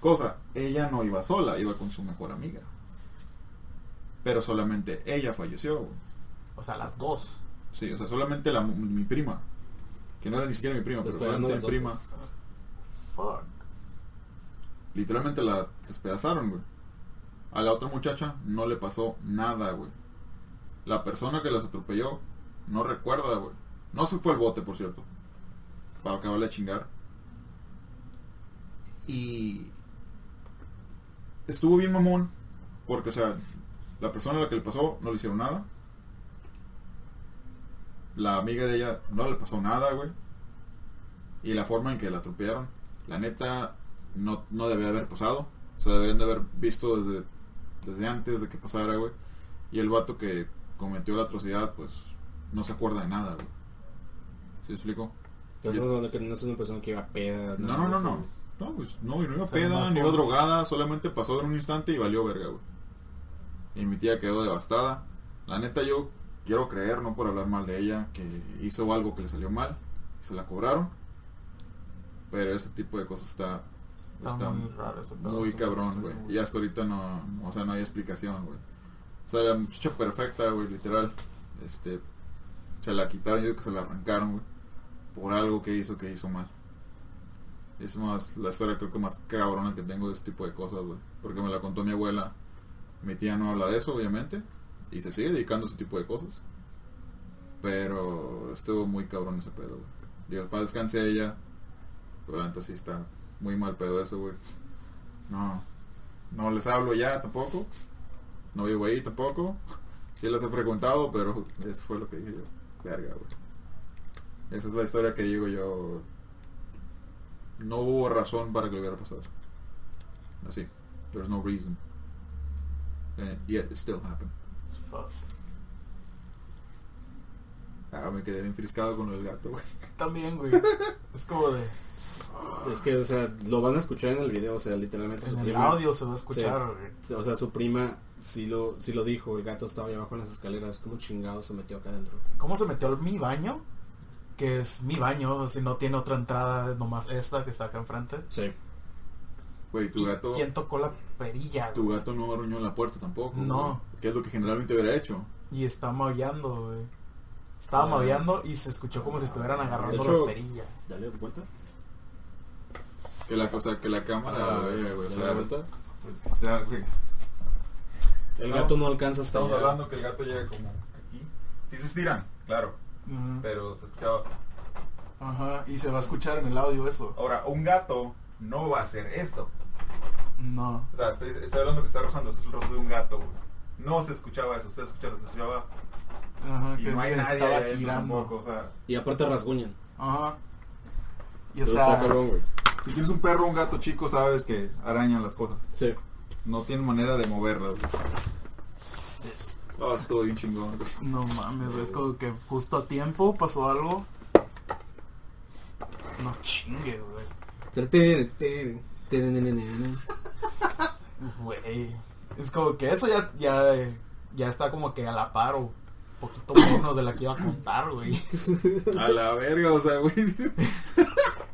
Cosa, ella no iba sola, iba con su mejor amiga. Pero solamente ella falleció, güey. O sea, las dos. Sí, o sea, solamente la, mi prima. Que no era ni siquiera mi prima, pero solamente mi prima. Fuck. Literalmente la despedazaron, güey. A la otra muchacha no le pasó nada, güey. La persona que las atropelló no recuerda, güey. No se fue al bote, por cierto. Para acabarle de chingar. Y estuvo bien mamón. Porque, o sea, la persona a la que le pasó no le hicieron nada. La amiga de ella no le pasó nada, güey. Y la forma en que la atropellaron, la neta, no, no debía haber pasado. O sea, deberían de haber visto desde, desde antes de que pasara, güey. Y el vato que cometió la atrocidad, pues, no se acuerda de nada, güey. ¿Sí explico? No, Yes. no, que no es una persona que iba peda. No, no, no, eso, no. No, pues, no, y no iba O sea, peda, ni iba drogada, solamente pasó en un instante y valió verga, güey. Y mi tía quedó devastada. La neta, yo quiero creer, no por hablar mal de ella, que hizo algo que le salió mal se la cobraron. Pero ese tipo de cosas está, Está, está muy raro eso. muy cabrón, güey. Y hasta ahorita no, o sea, no hay explicación, güey. O sea, la muchacha perfecta, güey, literal. Este, se la quitaron, yo digo que se la arrancaron, güey. Por algo que hizo, que hizo mal. Es más, la historia creo que más cabrona que tengo de este tipo de cosas, güey. Porque me la contó mi abuela. Mi tía no habla de eso, obviamente. Y se sigue dedicando a ese tipo de cosas. Pero estuvo muy cabrón ese pedo, güey. Dios, para descanse ella. Pero sí está muy mal pedo eso, güey. No, no les hablo ya tampoco. No vivo ahí tampoco. Sí las he frecuentado, pero eso fue lo que dije yo. Verga, güey. Esa es la historia que digo yo. No hubo razón para que le hubiera pasado eso. Así. There's no reason. And yet it still happened. Fuck. Ah, me quedé bien friscado con lo del gato, güey. [laughs] También, güey. es como de. Es que, o sea, lo van a escuchar en el video, o sea, literalmente su En el prima. audio se va a escuchar, güey. O sea, su prima sí lo, sí lo dijo, el gato estaba ahí abajo en las escaleras, como chingado se metió acá adentro. ¿Cómo se metió al mi baño? Que es mi baño, si no tiene otra entrada, es nomás esta que está acá enfrente. Sí. Güey, tu ¿Y gato. ¿Quién tocó la perilla? Tu güey? gato no arruñó la puerta tampoco. No. güey. Que es lo que generalmente hubiera hecho. Y está maullando, güey. Estaba Ah. maullando y se escuchó como si estuvieran agarrando hecho- la perilla. Dale vuelta. Que la cosa, que la cámara. Ah, güey, o dale sea, vuelta. o sea, güey, El No, gato no alcanza hasta Estamos allá. hablando que el gato llega como aquí. Sí se estiran, claro. Pero se escuchaba. Ajá, y se va a escuchar en el audio eso. Ahora, un gato no va a hacer esto. No. O sea, estoy, estoy hablando que está rozando. Esto es el rozo de un gato, güey. No se escuchaba eso. Usted escuchaba, se escuchaba. Ajá, Y no hay nadie estaba girando. tampoco. O sea, Y aparte rasguñan. Ajá. Y o Pero está sea, cabrón, güey. Si tienes un perro o un gato chico, sabes que arañan las cosas. Sí. No tienen manera de moverlas. güey. Oh, estuvo bien chingón. güey. No mames, güey, es como que justo a tiempo pasó algo. No chingue, güey. Güey. Es como que eso ya, ya, ya está como que a la par o poquito menos de la que iba a contar, güey. A la verga, o sea, güey.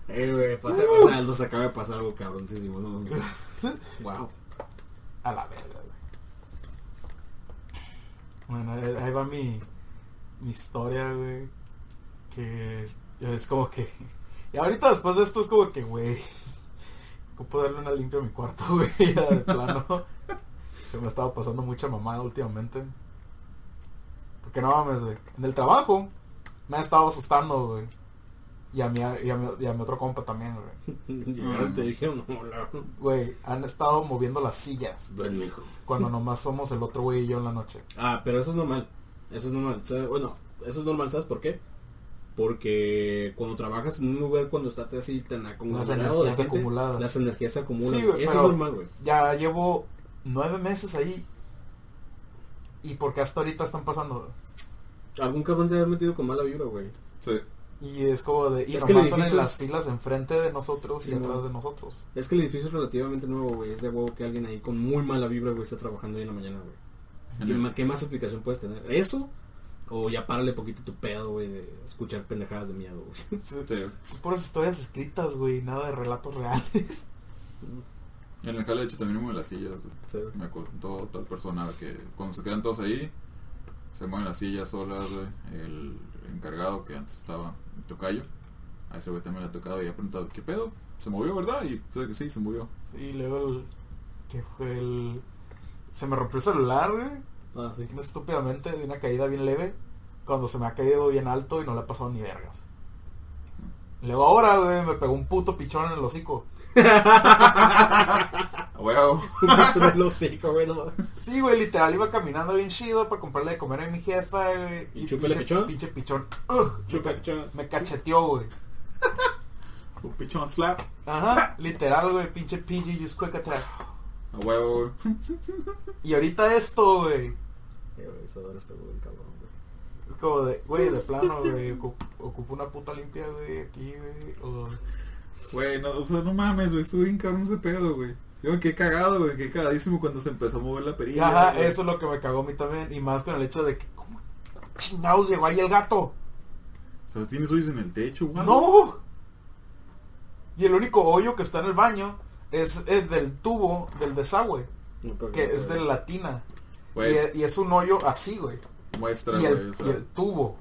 Eh, güey, pasa- o sea, nos acaba de pasar algo cabroncísimo, ¿no? Wow. A la verga, güey. Bueno, ahí va mi, mi historia, güey. Que es como que... Y ahorita después de esto es como que, güey... ¿Cómo darle una limpia a mi cuarto, [laughs] güey? Ya de plano. Que me ha estado pasando mucha mamada últimamente. Porque no mames, güey. En el trabajo me ha estado asustando, güey. Y a mi, y a mi, y a mi otro compa también, güey. [laughs] Llegaron, te dijeron, hola. Güey, han estado moviendo las sillas. Ven, mijo. Cuando nomás somos el otro güey y yo en la noche. Ah, pero eso es normal. Eso es normal. ¿Sabes? Bueno, eso es normal, ¿sabes por qué? Porque cuando trabajas en un lugar, cuando estás así tan acumulado de energías gente, acumuladas. las energías se acumulan. Sí, güey, eso pero- es normal, güey. Ya llevo nueve meses ahí. ¿Y por qué hasta ahorita están pasando? Algún cabrón se ha metido con mala vibra, güey. Sí. Y es como de... Y Es que el nomás son en las es- filas enfrente de nosotros Sí, y atrás no. de nosotros. Es que el edificio es relativamente nuevo, güey. Es de huevo que alguien ahí con muy mala vibra, güey, está trabajando ahí en la mañana, güey. ¿Qué, más aplicación puedes tener? ¿Eso? O ya párale poquito tu pedo, güey, de escuchar pendejadas de miedo, güey. Sí. Puras historias escritas, güey. Nada de relatos reales. [laughs] En el jale, de hecho, también mueven las sillas. Sí. Me contó tal persona que cuando se quedan todos ahí, se mueven las sillas solas, güey. El encargado que antes estaba en Tocayo, a ese güey también le ha tocado y ha preguntado, ¿qué pedo? ¿Se movió, verdad? Y puede que sí, se movió. Sí, luego el... Que fue el... Se me rompió el celular, güey. Ah, sí. Estúpidamente de una caída bien leve. Cuando se me ha caído bien alto y no le ha pasado ni vergas. Luego ahora, güey, me pegó un puto pichón en el hocico. [laughs] Huevo. del hocico, güey. Sí, güey, literal, iba caminando bien chido para comprarle de comer a mi jefa, güey. ¿Y pinche- pichón? Pinche pichón. Chupa, me, cacheteó, güey. Un pichón slap. Ajá, literal, güey, pinche PG Use Quick Attack. A huevo, güey. Y ahorita esto, güey. Eso ahora está muy cabrón, güey. Es como de, güey, de plano, güey. ocu- Ocupo una puta limpia, güey, aquí, güey. o- Güey, no, o sea, no mames, güey. Estuve bien cabrón ese pedo, güey. Yo me quedé cagado, güey. Qué cagadísimo cuando se empezó a mover la perilla. Ajá, güey. eso es lo que me cagó a mí también. Y más con el hecho de que, ¿cómo chingados llegó ahí el gato? O sea, tienes hoyos en el techo, güey. ¡No! Y el único hoyo que está en el baño es el del tubo del desagüe, No, que no, es de güey. la tina. Güey, Y, y es un hoyo así, güey. muestra, Y güey. el, O sea, y el tubo.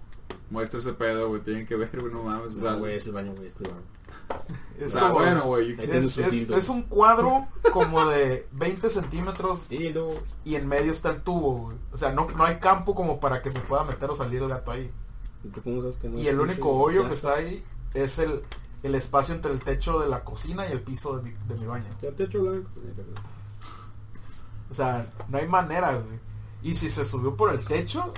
Muestra ese pedo, güey. Tienen que ver, güey, no mames. O sea, güey, es el baño, güey, es privado. [laughs] O sea, bueno, güey. Es, es- un cuadro como de 20 centímetros y en medio está el tubo, güey. O sea, no, no hay campo como para que se pueda meter o salir el gato ahí. ¿tú cómo sabes que no Y el único hoyo que está ahí es el, el espacio entre el techo de la cocina y el piso de mi, de mi baño. Ya techo blanco. O sea, no hay manera, güey. Y si se subió por el techo,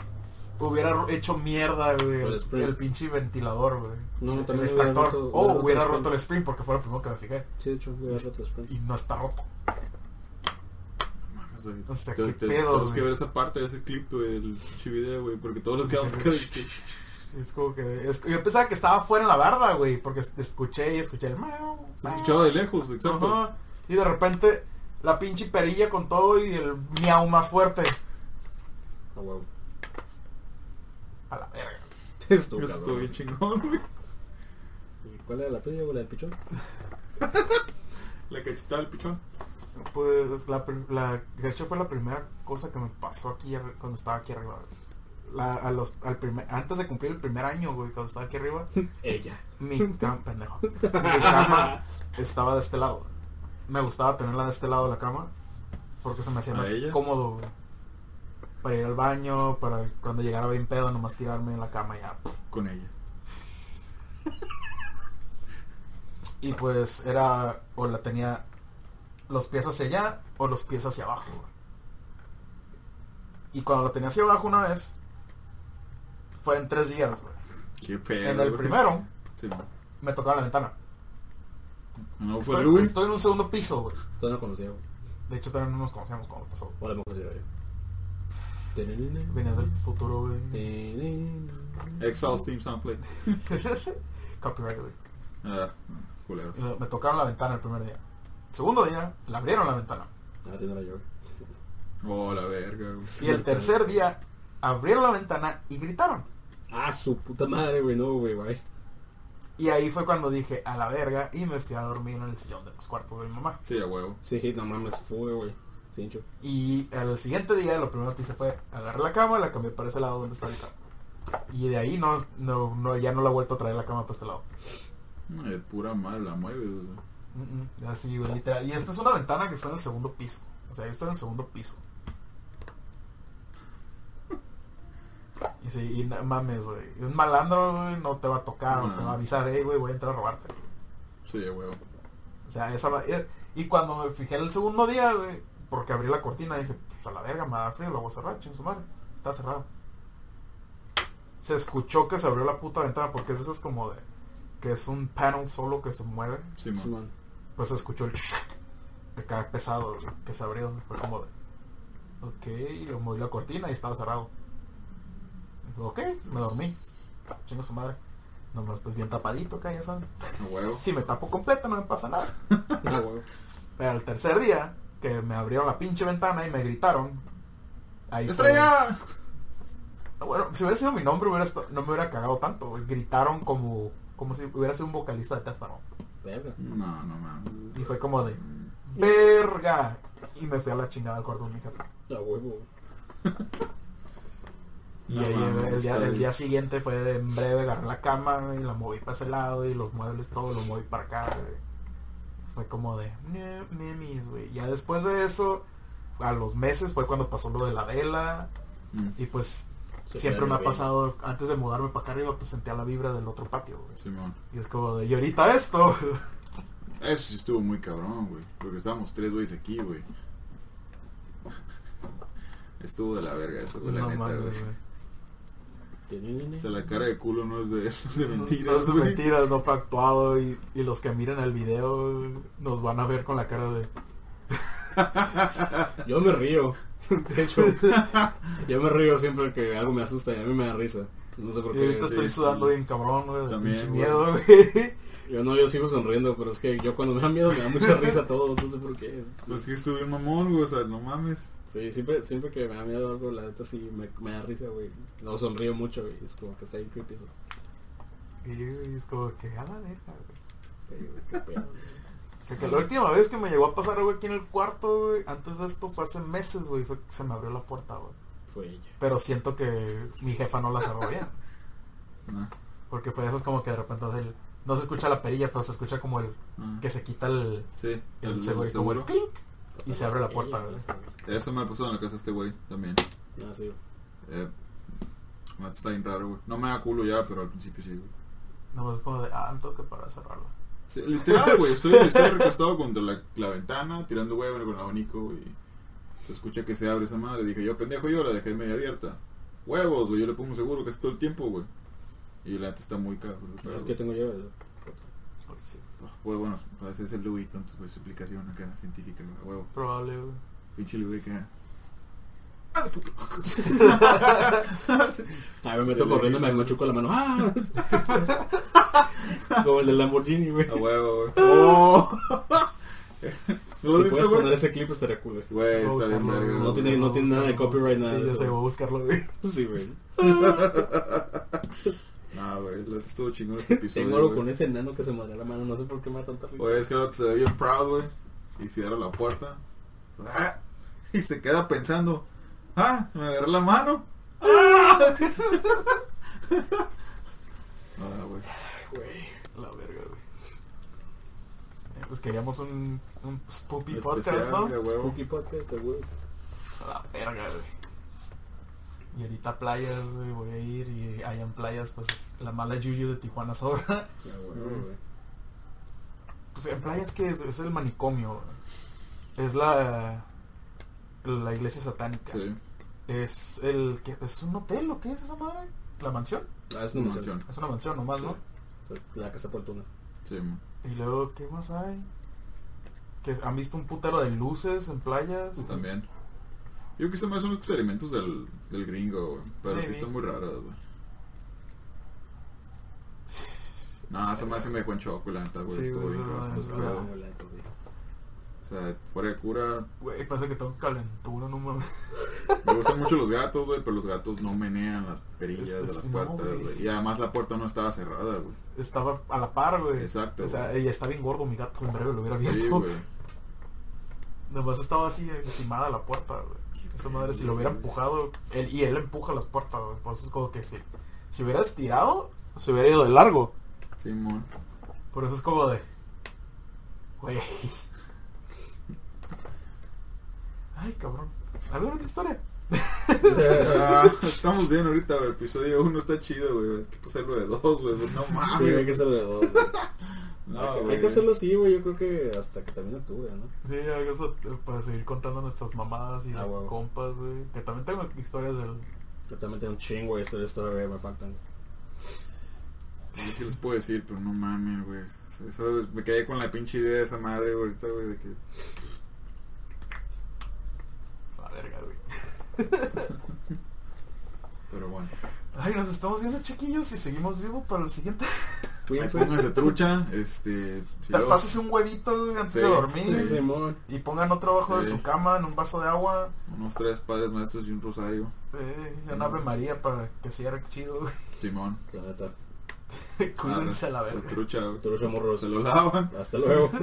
hubiera hecho mierda, güey. El El, spring. el pinche ventilador, güey. No, el también hubiera extractor. roto- o hubiera roto hubiera el roto spring. el spring porque fue lo primero que me fijé. Sí, de hecho, voy a dar otro spray. Y no está roto. O sea, Te- qué te- pedo, Tenemos que ver esa parte de ese clip, güey, del pinche video, güey. Porque todos los quedamos [laughs] Es como que. es- yo pensaba que estaba fuera en la barda, güey. Porque escuché y escuché el. miau, Se escuchaba de lejos, exacto. Y de repente, la pinche perilla con todo y el miau más fuerte. Ah. A la verga. [laughs] Cabrón. estuvo bien chingón, güey. ¿Y ¿Cuál era la tuya o la del pichón? [laughs] La cachetada del pichón. Pues la, la, de hecho fue la primera cosa que me pasó aquí cuando estaba aquí arriba. güey. La, a los, al primer, antes de cumplir el primer año, güey, cuando estaba aquí arriba, [laughs] Ella. mi cama, pendejo, mi cama estaba de este lado. Me gustaba tenerla de este lado de la cama porque se me hacía ¿A más ella? cómodo, güey. Para ir al baño, para cuando llegara bien pedo, nomás tirarme en la cama y ya. Con ella. [laughs] Y pues era, o la tenía los pies hacia allá o los pies hacia abajo. güey. Y cuando la tenía hacia abajo una vez, fue en tres días, güey. Qué pedo. En el primero, Sí, me tocaba la ventana. ¿No fue Estoy, estoy en un segundo piso, güey. Todavía no conocía, güey. De hecho, todavía no nos conocíamos cuando pasó. Ahora me conocía, güey. Venías del futuro, güey. X-Files Team Soundplay. Copyright, güey. Ah, culero. Y lo- me tocaron la ventana el primer día. El segundo día, le abrieron la ventana. Ah, sí, no güey. Oh, la verga, güey. Y el tercer día, abrieron la ventana y gritaron. Ah, su puta madre, güey. No, güey, güey. Y ahí fue cuando dije, a la verga, y me fui a dormir en el sillón de los cuartos de mi mamá. Sí, a huevo. Sí, no mames, fue, güey. Cincho. Y al siguiente día, lo primero que hice fue agarrar la cama y la cambié para ese lado donde está ahorita. Y de ahí no, no, no, ya no la he vuelto a traer la cama para este lado. Eh, pura madre la mueve, güey. Mm, mm, Así, güey, literal. Y esta es una ventana que está en el segundo piso. O sea, yo estoy en el segundo piso. [laughs] Y sí, y no mames, güey. Un malandro, güey, no te va a tocar, no te va a avisar, hey, güey, voy a entrar a robarte. Sí, huevo. O sea, esa va- eh, Y cuando me fijé el segundo día, güey, porque abrí la cortina, dije, pues a la verga, me da frío, lo voy a cerrar, ching su madre. Está cerrado. Se escuchó que se abrió la puta ventana, porque es eso es como de. que es un panel solo que se mueve. Sí, man. Pues se escuchó el. el cara pesado que se abrió. Fue como de. Ok, yo moví la cortina y estaba cerrado. Ok, me dormí. Chingo su madre. Nomás pues bien tapadito acá, ya saben. Huevo. Si me tapo completo no me pasa nada. [laughs] Güey. Pero el tercer día, que me abrieron la pinche ventana y me gritaron. Ahí fue- ¡Estrella! Bueno, si hubiera sido mi nombre, hubiera no me hubiera cagado tanto. Gritaron como, como si hubiera sido un vocalista de tétano. Verga. No, no mames. Y fue como de, verga. Y me fui a la chingada al cuarto de mi jefe. A huevo. [laughs] Y No ahí mames, el, día, el día siguiente fue de en breve agarré la cama y la moví para ese lado y los muebles todo lo moví para acá. güey. Fue como de "Ne- memis, güey. Ya después de eso, a los meses fue cuando pasó lo de la vela. Mm, Y pues Se siempre me ha pasado, antes de mudarme para acá arriba, pues sentía la vibra del otro patio, güey. Simón. Y es como de, y ahorita esto. Eso sí estuvo muy cabrón, güey. Porque estábamos tres güeyes aquí, güey. [laughs] Estuvo de la verga eso, güey, la neta, güey. O sea, la cara de culo no es de, [laughs] no es de mentiras, no mentiras, fue actuado. Y, y los que miren el video nos van a ver con la cara de. [laughs] Yo me río. De hecho, yo me río siempre que algo me asusta y a mí me da risa. No sé por Y ahorita qué. estoy sí, sudando sí. bien cabrón, güey, de También, pinche miedo, güey. [laughs] Yo no, yo sigo sonriendo, pero es que yo cuando me da miedo me da mucha risa todo. No sé por qué. Es- Pues que estuve mamón, güey. O sea, no mames. Sí, siempre, siempre que me da miedo algo, la neta sí me, me da risa, güey. No sonrío mucho, güey. Es como que está bien creepy eso. Y es como que a la verga, güey. Sí, qué pedo, güey. Porque la última vez que me llegó a pasar algo aquí en el cuarto, güey, antes de esto fue hace meses, güey, fue que se me abrió la puerta, güey. Fue ella. Pero siento que mi jefa no la cerró bien. No. Porque fue eso es como que de repente el- no se escucha la perilla, pero se escucha como el Ah. que se quita el, Sí, el, el, ese güey, el como el seguro. clink y se abre la puerta, güey. güey. Eso me pasó en la casa de este güey también. Ah, sí. Eh, está bien raro, güey. No me da culo ya, pero al principio sí, güey. No, es como de, ah, tengo que para cerrarlo. Sí, literal, güey. Estoy, estoy recostado contra la, la ventana, tirando huevo con el abanico y se escucha que se abre esa madre. Dije, yo pendejo, yo la dejé media abierta. Huevos, güey. Yo le pongo seguro casi todo el tiempo, güey. Y la neta está muy caro. Es que tengo yo. el- Pues sí, güey. Pues bueno, pues ese es el Louis, entonces pues su explicación acá científica, a huevo. probable, güey. Pinche Louis que... A ver, me meto corriendo y me machuco la mano. ¡Ah! [laughs] Como el del Lamborghini, güey. A huevo, güey. ¡Oh! [laughs] ¿No lo Si puedes poner ese clip estaría cool, güey. Está bien verga. No tiene- no tiene nada de copyright, nada Sí, ya sé, voy a buscarlo, güey. [laughs] Sí, güey. Güey, estuvo chingón este [laughs] episodio. Tengo algo güey. con ese enano que se madre la mano. No sé por qué me da tanta risa. Oye, es que el vato se ve bien proud, güey. Y cierra la puerta. Ah, Y se queda pensando. Ah, me agarré la mano. Ah, [laughs] [laughs] Ah, güey. Güey. La verga, güey. Eh, Pues queríamos un, un Especial, podcast, ¿no? Spooky podcast, güey. La verga, güey. Y ahorita playas, güey, voy a ir y hay en playas, pues la mala yuyu de Tijuana sobra. [laughs] Pues en playas que es, es el manicomio, güey. Es la la iglesia satánica. Sí, Es el que es un hotel o qué es esa madre? La mansión. Ah, es una mansión. mansión. Es una mansión nomás, ¿no? La casa por tuna. Sí, man. Y luego, ¿qué más hay? Que han visto un putero de luces en playas. También. Yo creo que son más unos experimentos del, del gringo, güey. Pero sí Sí. están muy raras, güey. No, eso más se me dejó en shock, la neta, güey. Sí, Estuvo güey, bien no. O sea, fuera de cura, Güey, parece que tengo calentura, no mames. me gustan mucho los gatos, güey, pero los gatos no menean las perillas Es- de las puertas, güey. Y además la puerta no estaba cerrada, güey. Estaba a la par, güey. Exacto, O sea, y está bien gordo mi gato, en breve lo hubiera Sí, abierto. güey. [laughs] Nomás estaba así encimada la puerta, güey. Esa madre, si lo hubiera empujado, él, y él empuja las puertas, güey. Por eso es como que si, si hubiera estirado, se hubiera ido de largo. Sí, man. Por eso es como de. Güey. Ay, cabrón. ¿Alguna otra historia? Ah, [laughs] estamos bien ahorita, güey. Episodio 1 está chido, güey. Hay que hacerlo de 2, güey. No mames. Sí, que hacerlo de 2. No, hay, que, güey. hay que hacerlo así, güey. Yo creo que hasta que termine octubre, ¿no? Sí, eso eh, para seguir contando nuestras mamadas y Ah, huevo. compas, güey. Que también tengo historias del. Yo también tengo un chingo de historias todavía me faltan. Sí, ¿Qué les puedo decir? Pero no mames, güey. Eso, me quedé con la pinche idea de esa madre, güey, ahorita, güey, de que... La verga, güey. [laughs] Pero bueno. Ay, nos estamos viendo, chiquillos, y seguimos vivos para el siguiente. [laughs] Ahí pónganse trucha, este... si pases un huevito antes Sí, de dormir. Sí, Simón. Y pongan otro abajo de Sí. su cama en un vaso de agua. Unos tres padres maestros y un rosario. Eh, y una Ave María para que cierre chido. güey. Simón. La neta. [laughs] Cuídense a la verga. Trucha. Trucha morros. Se lo lavan. Hasta luego. [laughs]